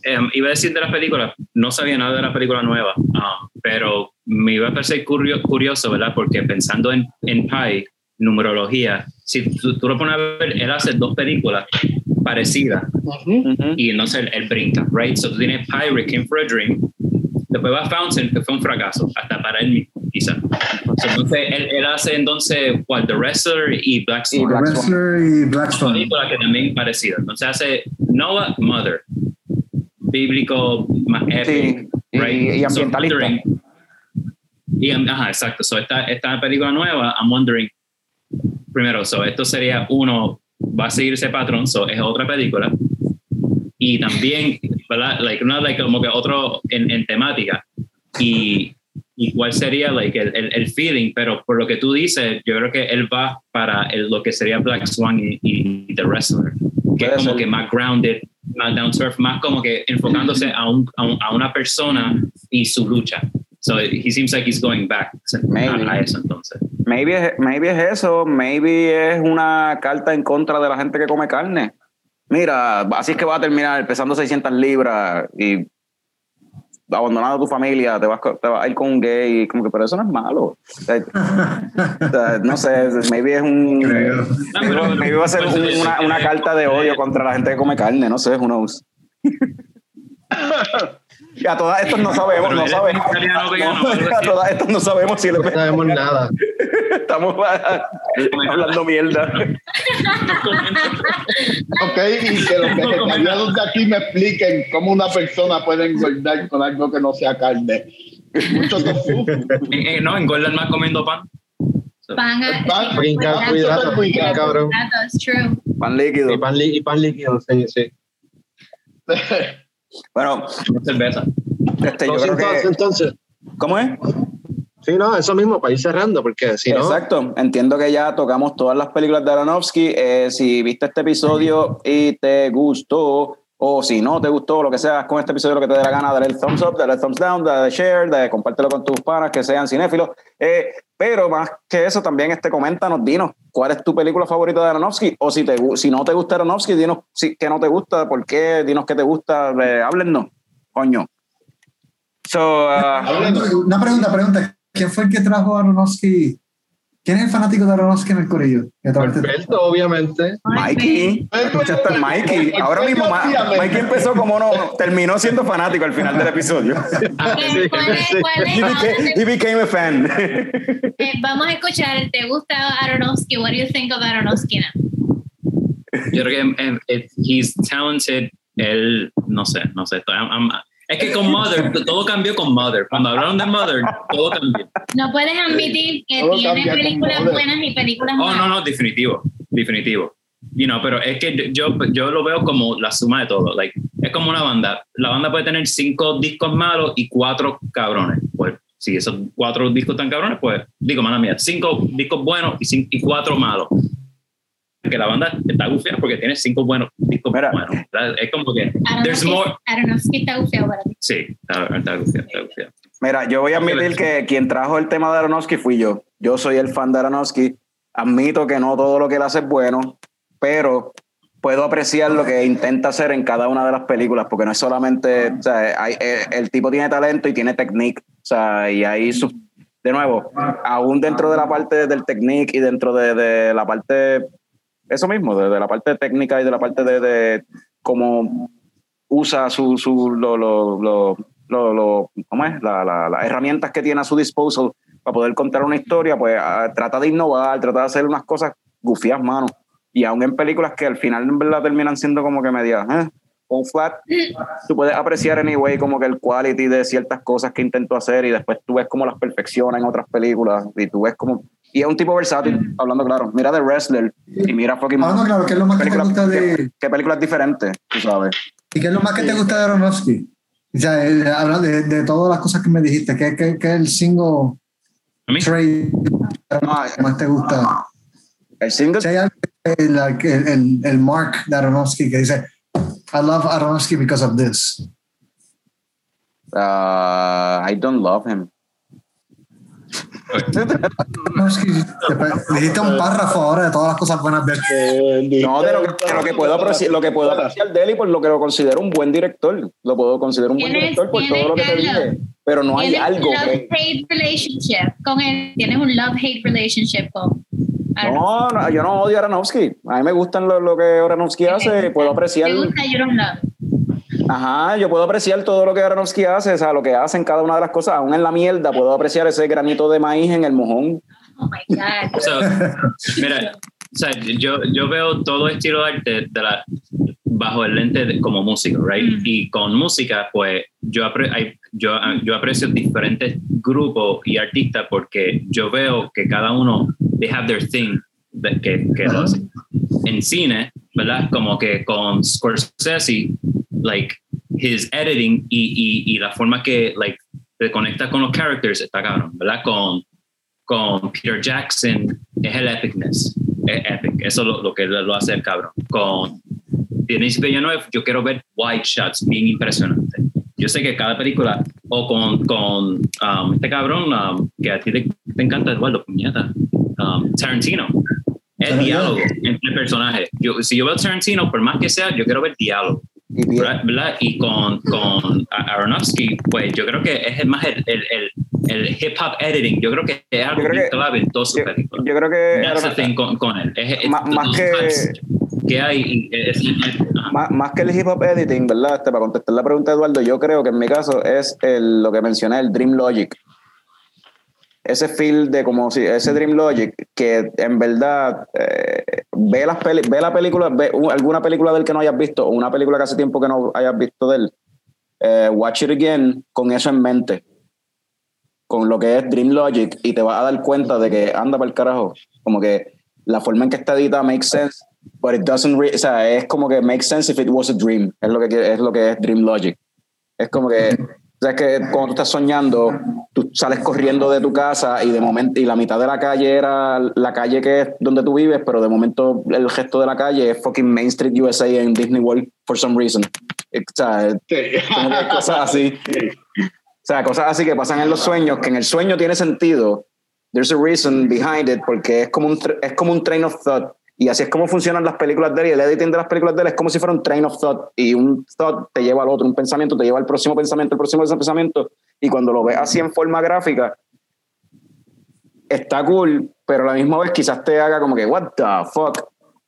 em, iba a decir de las películas, no sabía nada de la película nueva, ah, pero me iba a parecer curio- curioso, ¿verdad? Porque pensando en, en Pi, numerología, si tú, tú lo pones a ver, él hace dos películas parecidas Ujú. Ujú. y entonces él, él brinca, right? So tú tienes Pirate, Came for a Dream, después va Fountain, que fue un fracaso, hasta para él mismo, quizá. So, entonces él, él hace entonces, ¿cuál? The Wrestler y Black Y Swan. Black The Wrestler y Una Blackstone. película que también es parecida. Entonces hace Noah Mother, bíblico más epic, Sí, y- right? y So, ambientalista. wondering- y, ajá, exacto. So, esta, esta película nueva, I'm wondering, primero, so, esto sería uno, va a seguir ese patrón, so, es otra película. Y también, ¿verdad? Like, una, like, como que otro en, en temática. Y, y cuál sería like, el, el, el feeling, pero por lo que tú dices, yo creo que él va para el- lo que sería Black Swan y, y The Wrestler, que es como ser. que más grounded, más down earth, más como que enfocándose a, un, a, un- a una persona y su lucha. So he seems like he's going back Maybe. a, eso entonces. Maybe maybe es eso, maybe es una carta en contra de la gente que come carne. Mira, así es que va a terminar pesando 600 libras y abandonando a tu familia, te vas, te vas a ir con un gay, como que, pero eso no es malo. O sea, o sea, no sé, maybe es un... Creo. Ah, pero- Maybe va a ser pues, un- una, una carta de odio contra la gente que come carne, no sé, who knows. Y a todas estas no sabemos, no sabemos. No, a todas estas no sabemos si él es No sabemos nada. Estamos hablando mierda. Ok, y que los vegetarianos de aquí me expliquen cómo una persona puede engordar con algo que no sea carne. Mucho tofu. eh, eh, no, engordan más comiendo pan. Pan, a- Pan, cabrón. Pan líquido. Y pan, y pan líquido, sí, sí. Bueno, cerveza. este, yo creo que. entonces, ¿Cómo es? Sí, no, eso mismo, para ir cerrando, porque si no, Exacto. Entiendo que ya tocamos todas las películas de Aronofsky. Eh, si viste este episodio y te gustó, o si no te gustó, lo que sea, con este episodio lo que te dé la gana, dale el thumbs up, dale el thumbs down, dale share, dale, compártelo con tus panas que sean cinéfilos. Eh, pero más que eso, también este, coméntanos, dinos cuál es tu película favorita de Aronofsky, o si, te, si no te gusta Aronofsky, dinos si, que no te gusta, por qué, dinos que te gusta, eh, háblennos, coño. So, uh, Háblenos. Una pregunta, pregunta. ¿Quién fue el que trajo a Aronofsky ¿Quién es el fanático de Aronofsky en el corillo? Perfecto, obviamente. Mikey, escuchaste a Mikey. Ahora mismo Mikey empezó como no, terminó siendo fanático al final del episodio. ¿Cuál- cuál es- cuál es- He became, te- he became a fan. eh, vamos a escuchar, ¿te gusta Aronofsky? What do you think of Aronofsky now? Yo creo que em, em, he's talented. Él, no sé, no sé. I'm- I'm- es que con Mother, todo cambió con Mother. Cuando hablaron de Mother, todo cambió. No puedes admitir que Todo tiene películas buenas y películas Oh, malas. no, no, definitivo, definitivo. You know, pero es que yo, yo lo veo como la suma de todo. Like, es como una banda. La banda puede tener cinco discos malos y cuatro cabrones. Pues si esos cuatro discos están cabrones, pues digo, mala mía, cinco discos buenos y, cin- y cuatro malos. Que la banda está gufiada porque tiene cinco buenos discos Mira. buenos. Es como que there's Aronofsky, more. Aronofsky está bufeado para ti. Sí, está, está gufiada, está. Mira, yo voy a admitir que quien trajo el tema de Aronofsky fui yo. Yo soy el fan de Aronofsky. Admito que no todo lo que él hace es bueno, pero puedo apreciar lo que intenta hacer en cada una de las películas, porque no es solamente, o sea, hay- eh, el tipo tiene talento y tiene technique, o sea, y ahí, su- de nuevo, aún dentro de la parte del technique y dentro de, de la parte, eso mismo, de, de la parte técnica y de la parte de, de cómo usa su, su lo, lo, lo, lo, ¿cómo es? La- la- las herramientas que tiene a su disposal para poder contar una historia, pues ah, trata de innovar, trata de hacer unas cosas gufias, mano. Y aún en películas que al final en verdad terminan siendo como que medias, ¿eh? flat, tú puedes apreciar anyway como que el quality de ciertas cosas que intentó hacer y después tú ves como las perfecciona en otras películas y tú ves como... Y es un tipo versátil, hablando claro. Mira The Wrestler y mira fucking... Ah, no, claro, ¿qué es lo más que te películas- gusta de, qué- qué películas diferentes, tú sabes. ¿Y qué es lo más que te gusta de Aronofsky? O sea, eh, hablando de, de todas las cosas que me dijiste, ¿qué, qué, qué es el single A mí, trade que más te gusta? El single Si hay algo el, el, el mark de Aronofsky que dice, I love Aronofsky because of this. Uh, I don't love him. Aronofsky, te- dijiste un párrafo ahora de todas las cosas buenas de él. No, de lo que, de lo que puedo apreciar, lo que puedo apreciar de él y por lo que lo considero un buen director. Lo puedo considerar un buen Tienes- director por tienes todo lo que te que dije. Pero no hay Tienes algo un que. love-hate relationship con él. Tienes un love-hate relationship con. No, no, yo no odio a Aronofsky. A mí me gustan lo, lo que Aronofsky hace. Puedo apreciar. ¿Te gusta You Don't Love? Ajá, yo puedo apreciar todo lo que Aronofsky hace, o sea, lo que hace en cada una de las cosas, aún en la mierda, puedo apreciar ese granito de maíz en el mojón. Oh my God. So, mira, o sea, yo, yo veo todo estilo de arte de la, bajo el lente de- como músico, right? Mm. Y con música, pues yo, apre- hay- yo, yo aprecio diferentes grupos y artistas porque yo veo que cada uno, they have their thing que, que lo hacen. En cine, ¿verdad? Como que con Scorsese, like, his editing y, y, y la forma que, like, te conecta con los characters está cabrón, ¿verdad? Con, con Peter Jackson es el epicness, es epic, eso es lo, lo que lo hace el cabrón. Con Denis Villeneuve, yo quiero ver wide shots bien impresionantes. Yo sé que cada película, o con, con um, este cabrón um, que a ti te, te encanta, Eduardo, puñeta, um, Tarantino, el diálogo entre personajes. Yo, si yo veo Tarantino, por más que sea, yo quiero ver diálogo. Y ¿verdad? Y con, con Aronofsky, pues yo creo que es más el, el, el, el hip hop editing. Yo creo que es algo que- clave en todas sus yo, películas. yo creo que con, con él. Es, es- Más- más que- que hay. es- más, más que el hip hop editing, ¿verdad? Este, para contestar la pregunta Eduardo, yo creo que en mi caso es el, lo que mencioné, el Dream Logic. Ese feel de como si, ese Dream Logic que en verdad eh, ve, las peli- ve la película, ve u- alguna película del que no hayas visto o una película que hace tiempo que no hayas visto de él, eh, watch it again con eso en mente, con lo que es Dream Logic y te vas a dar cuenta de que anda para el carajo, como que la forma en que está edita makes sense, but it doesn't, o sea, es como que makes sense if it was a dream, es lo que, es lo que es Dream Logic. Es como que, o sea, es que cuando tú estás soñando, tú sales corriendo de tu casa y de momento, y la mitad de la calle era la calle que es donde tú vives, pero de momento el gesto de la calle es fucking Main Street USA en Disney World for some reason. O sea, que cosas así. O sea, cosas así que pasan en los sueños, que en el sueño tiene sentido. There's a reason behind it, porque es como un, es como un train of thought. Y así es como funcionan las películas de él. Y el editing de las películas de él es como si fuera un train of thought. Y un thought te lleva al otro, un pensamiento te lleva al próximo pensamiento, el próximo pensamiento. Y cuando lo ves así en forma gráfica, está cool, pero a la misma vez quizás te haga como que, what the fuck,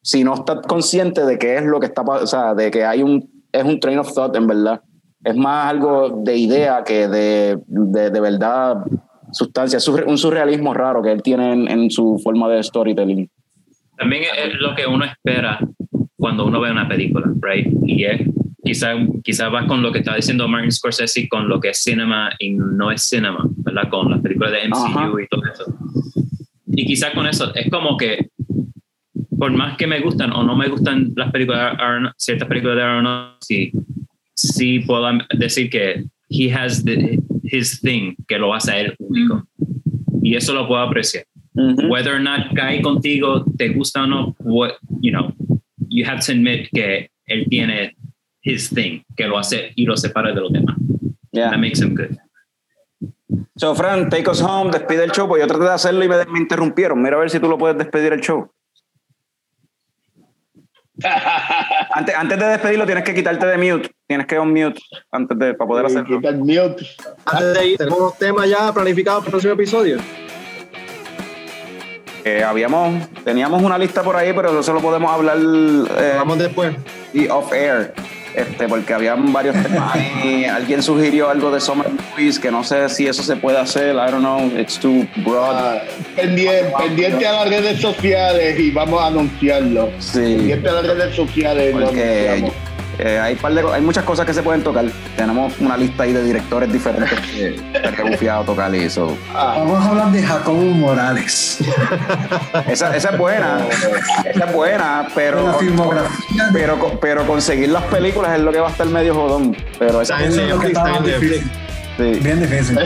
si no estás consciente de qué es lo que está, pa- o sea, de que hay un, es un train of thought en verdad. Es más algo de idea que de, de, de verdad sustancia, Es un surrealismo raro que él tiene en, en su forma de storytelling. También es lo que uno espera cuando uno ve una película, right? Y es quizá, quizá va con lo que está diciendo Martin Scorsese, con lo que es cinema y no es cinema, ¿verdad? Con las películas de MCU Ajá. y todo eso. Y quizá con eso es como que, por más que me gustan o no me gustan las películas, ciertas películas de Aronofsky, sí puedo decir que he has the- his thing, que lo hace a él único. Y eso lo puedo apreciar Whether or not cae contigo, te gusta o no, what, you know, you have to admit que él tiene his thing, que lo hace y lo separa de los demás. Yeah. That makes him good. So, Fran, take us home, despide el show, pues yo traté de hacerlo y me, me interrumpieron. Mira a ver si tú lo puedes despedir el show. Antes, antes de despedirlo tienes que quitarte de mute. Tienes que on mute antes de para poder hacerlo. Mute. Antes de ir, tenemos temas ya planificados para el próximo episodio. Eh, habíamos, teníamos una lista por ahí, pero eso lo podemos hablar eh, Vamos después. y off air. Este, porque habían varios temas ahí. Alguien sugirió algo de Summer Movies que no sé si eso se puede hacer. I don't know. It's too broad. Ah, pendiente, pendiente a las redes sociales y vamos a anunciarlo. Sí. Pendiente a las redes sociales Porque. Eh, hay, par de hay muchas cosas que se pueden tocar. Tenemos una lista ahí de directores diferentes que estaría bufiado tocar y eso. Ah, Vamos a hablar de Jacobo Morales. Esa, esa es buena, esa es buena, la pero, filmografía pero, pero conseguir las películas es lo que va a estar medio jodón. Pero esa es lo que está en Netflix. difícil. sí. Bien difícil.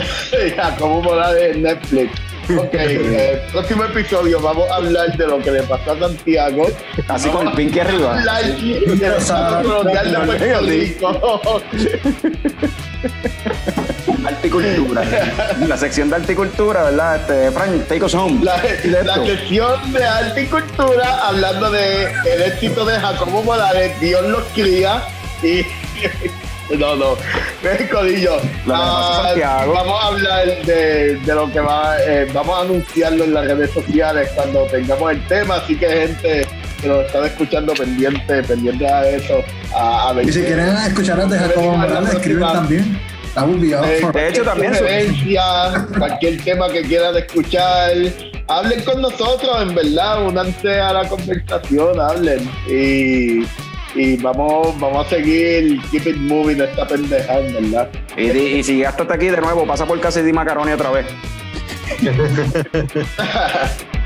Jacobo Morales en Netflix. Ok, eh, próximo episodio vamos a hablar de lo que le pasó a Santiago. Así con el pinky arriba. Hablar del Estado colonial de Puerto Rico. Arte y cultura. La sección de arte y cultura, ¿verdad? Este, Frank, take us home. La, la sección de arte y cultura hablando de el éxito de Jacobo Morales, Dios los cría y no, no, Codillo. A Ah, vamos a hablar de, de lo que va, eh, vamos a anunciarlo en las redes sociales cuando tengamos el tema, así que gente que nos está escuchando pendiente, pendiente a eso, a, a ver Y si quieren escuchar de Jacobo Morales, escriben también. Would be Eh, de hecho, también cualquier tema que quieran escuchar, hablen con nosotros, en verdad, únanse a la conversación, hablen. Y, y vamos, vamos a seguir keep it moving esta pendeja, en verdad. Y, y- y si llegaste hasta aquí de nuevo, pasa por Cassidy Macaroni otra vez.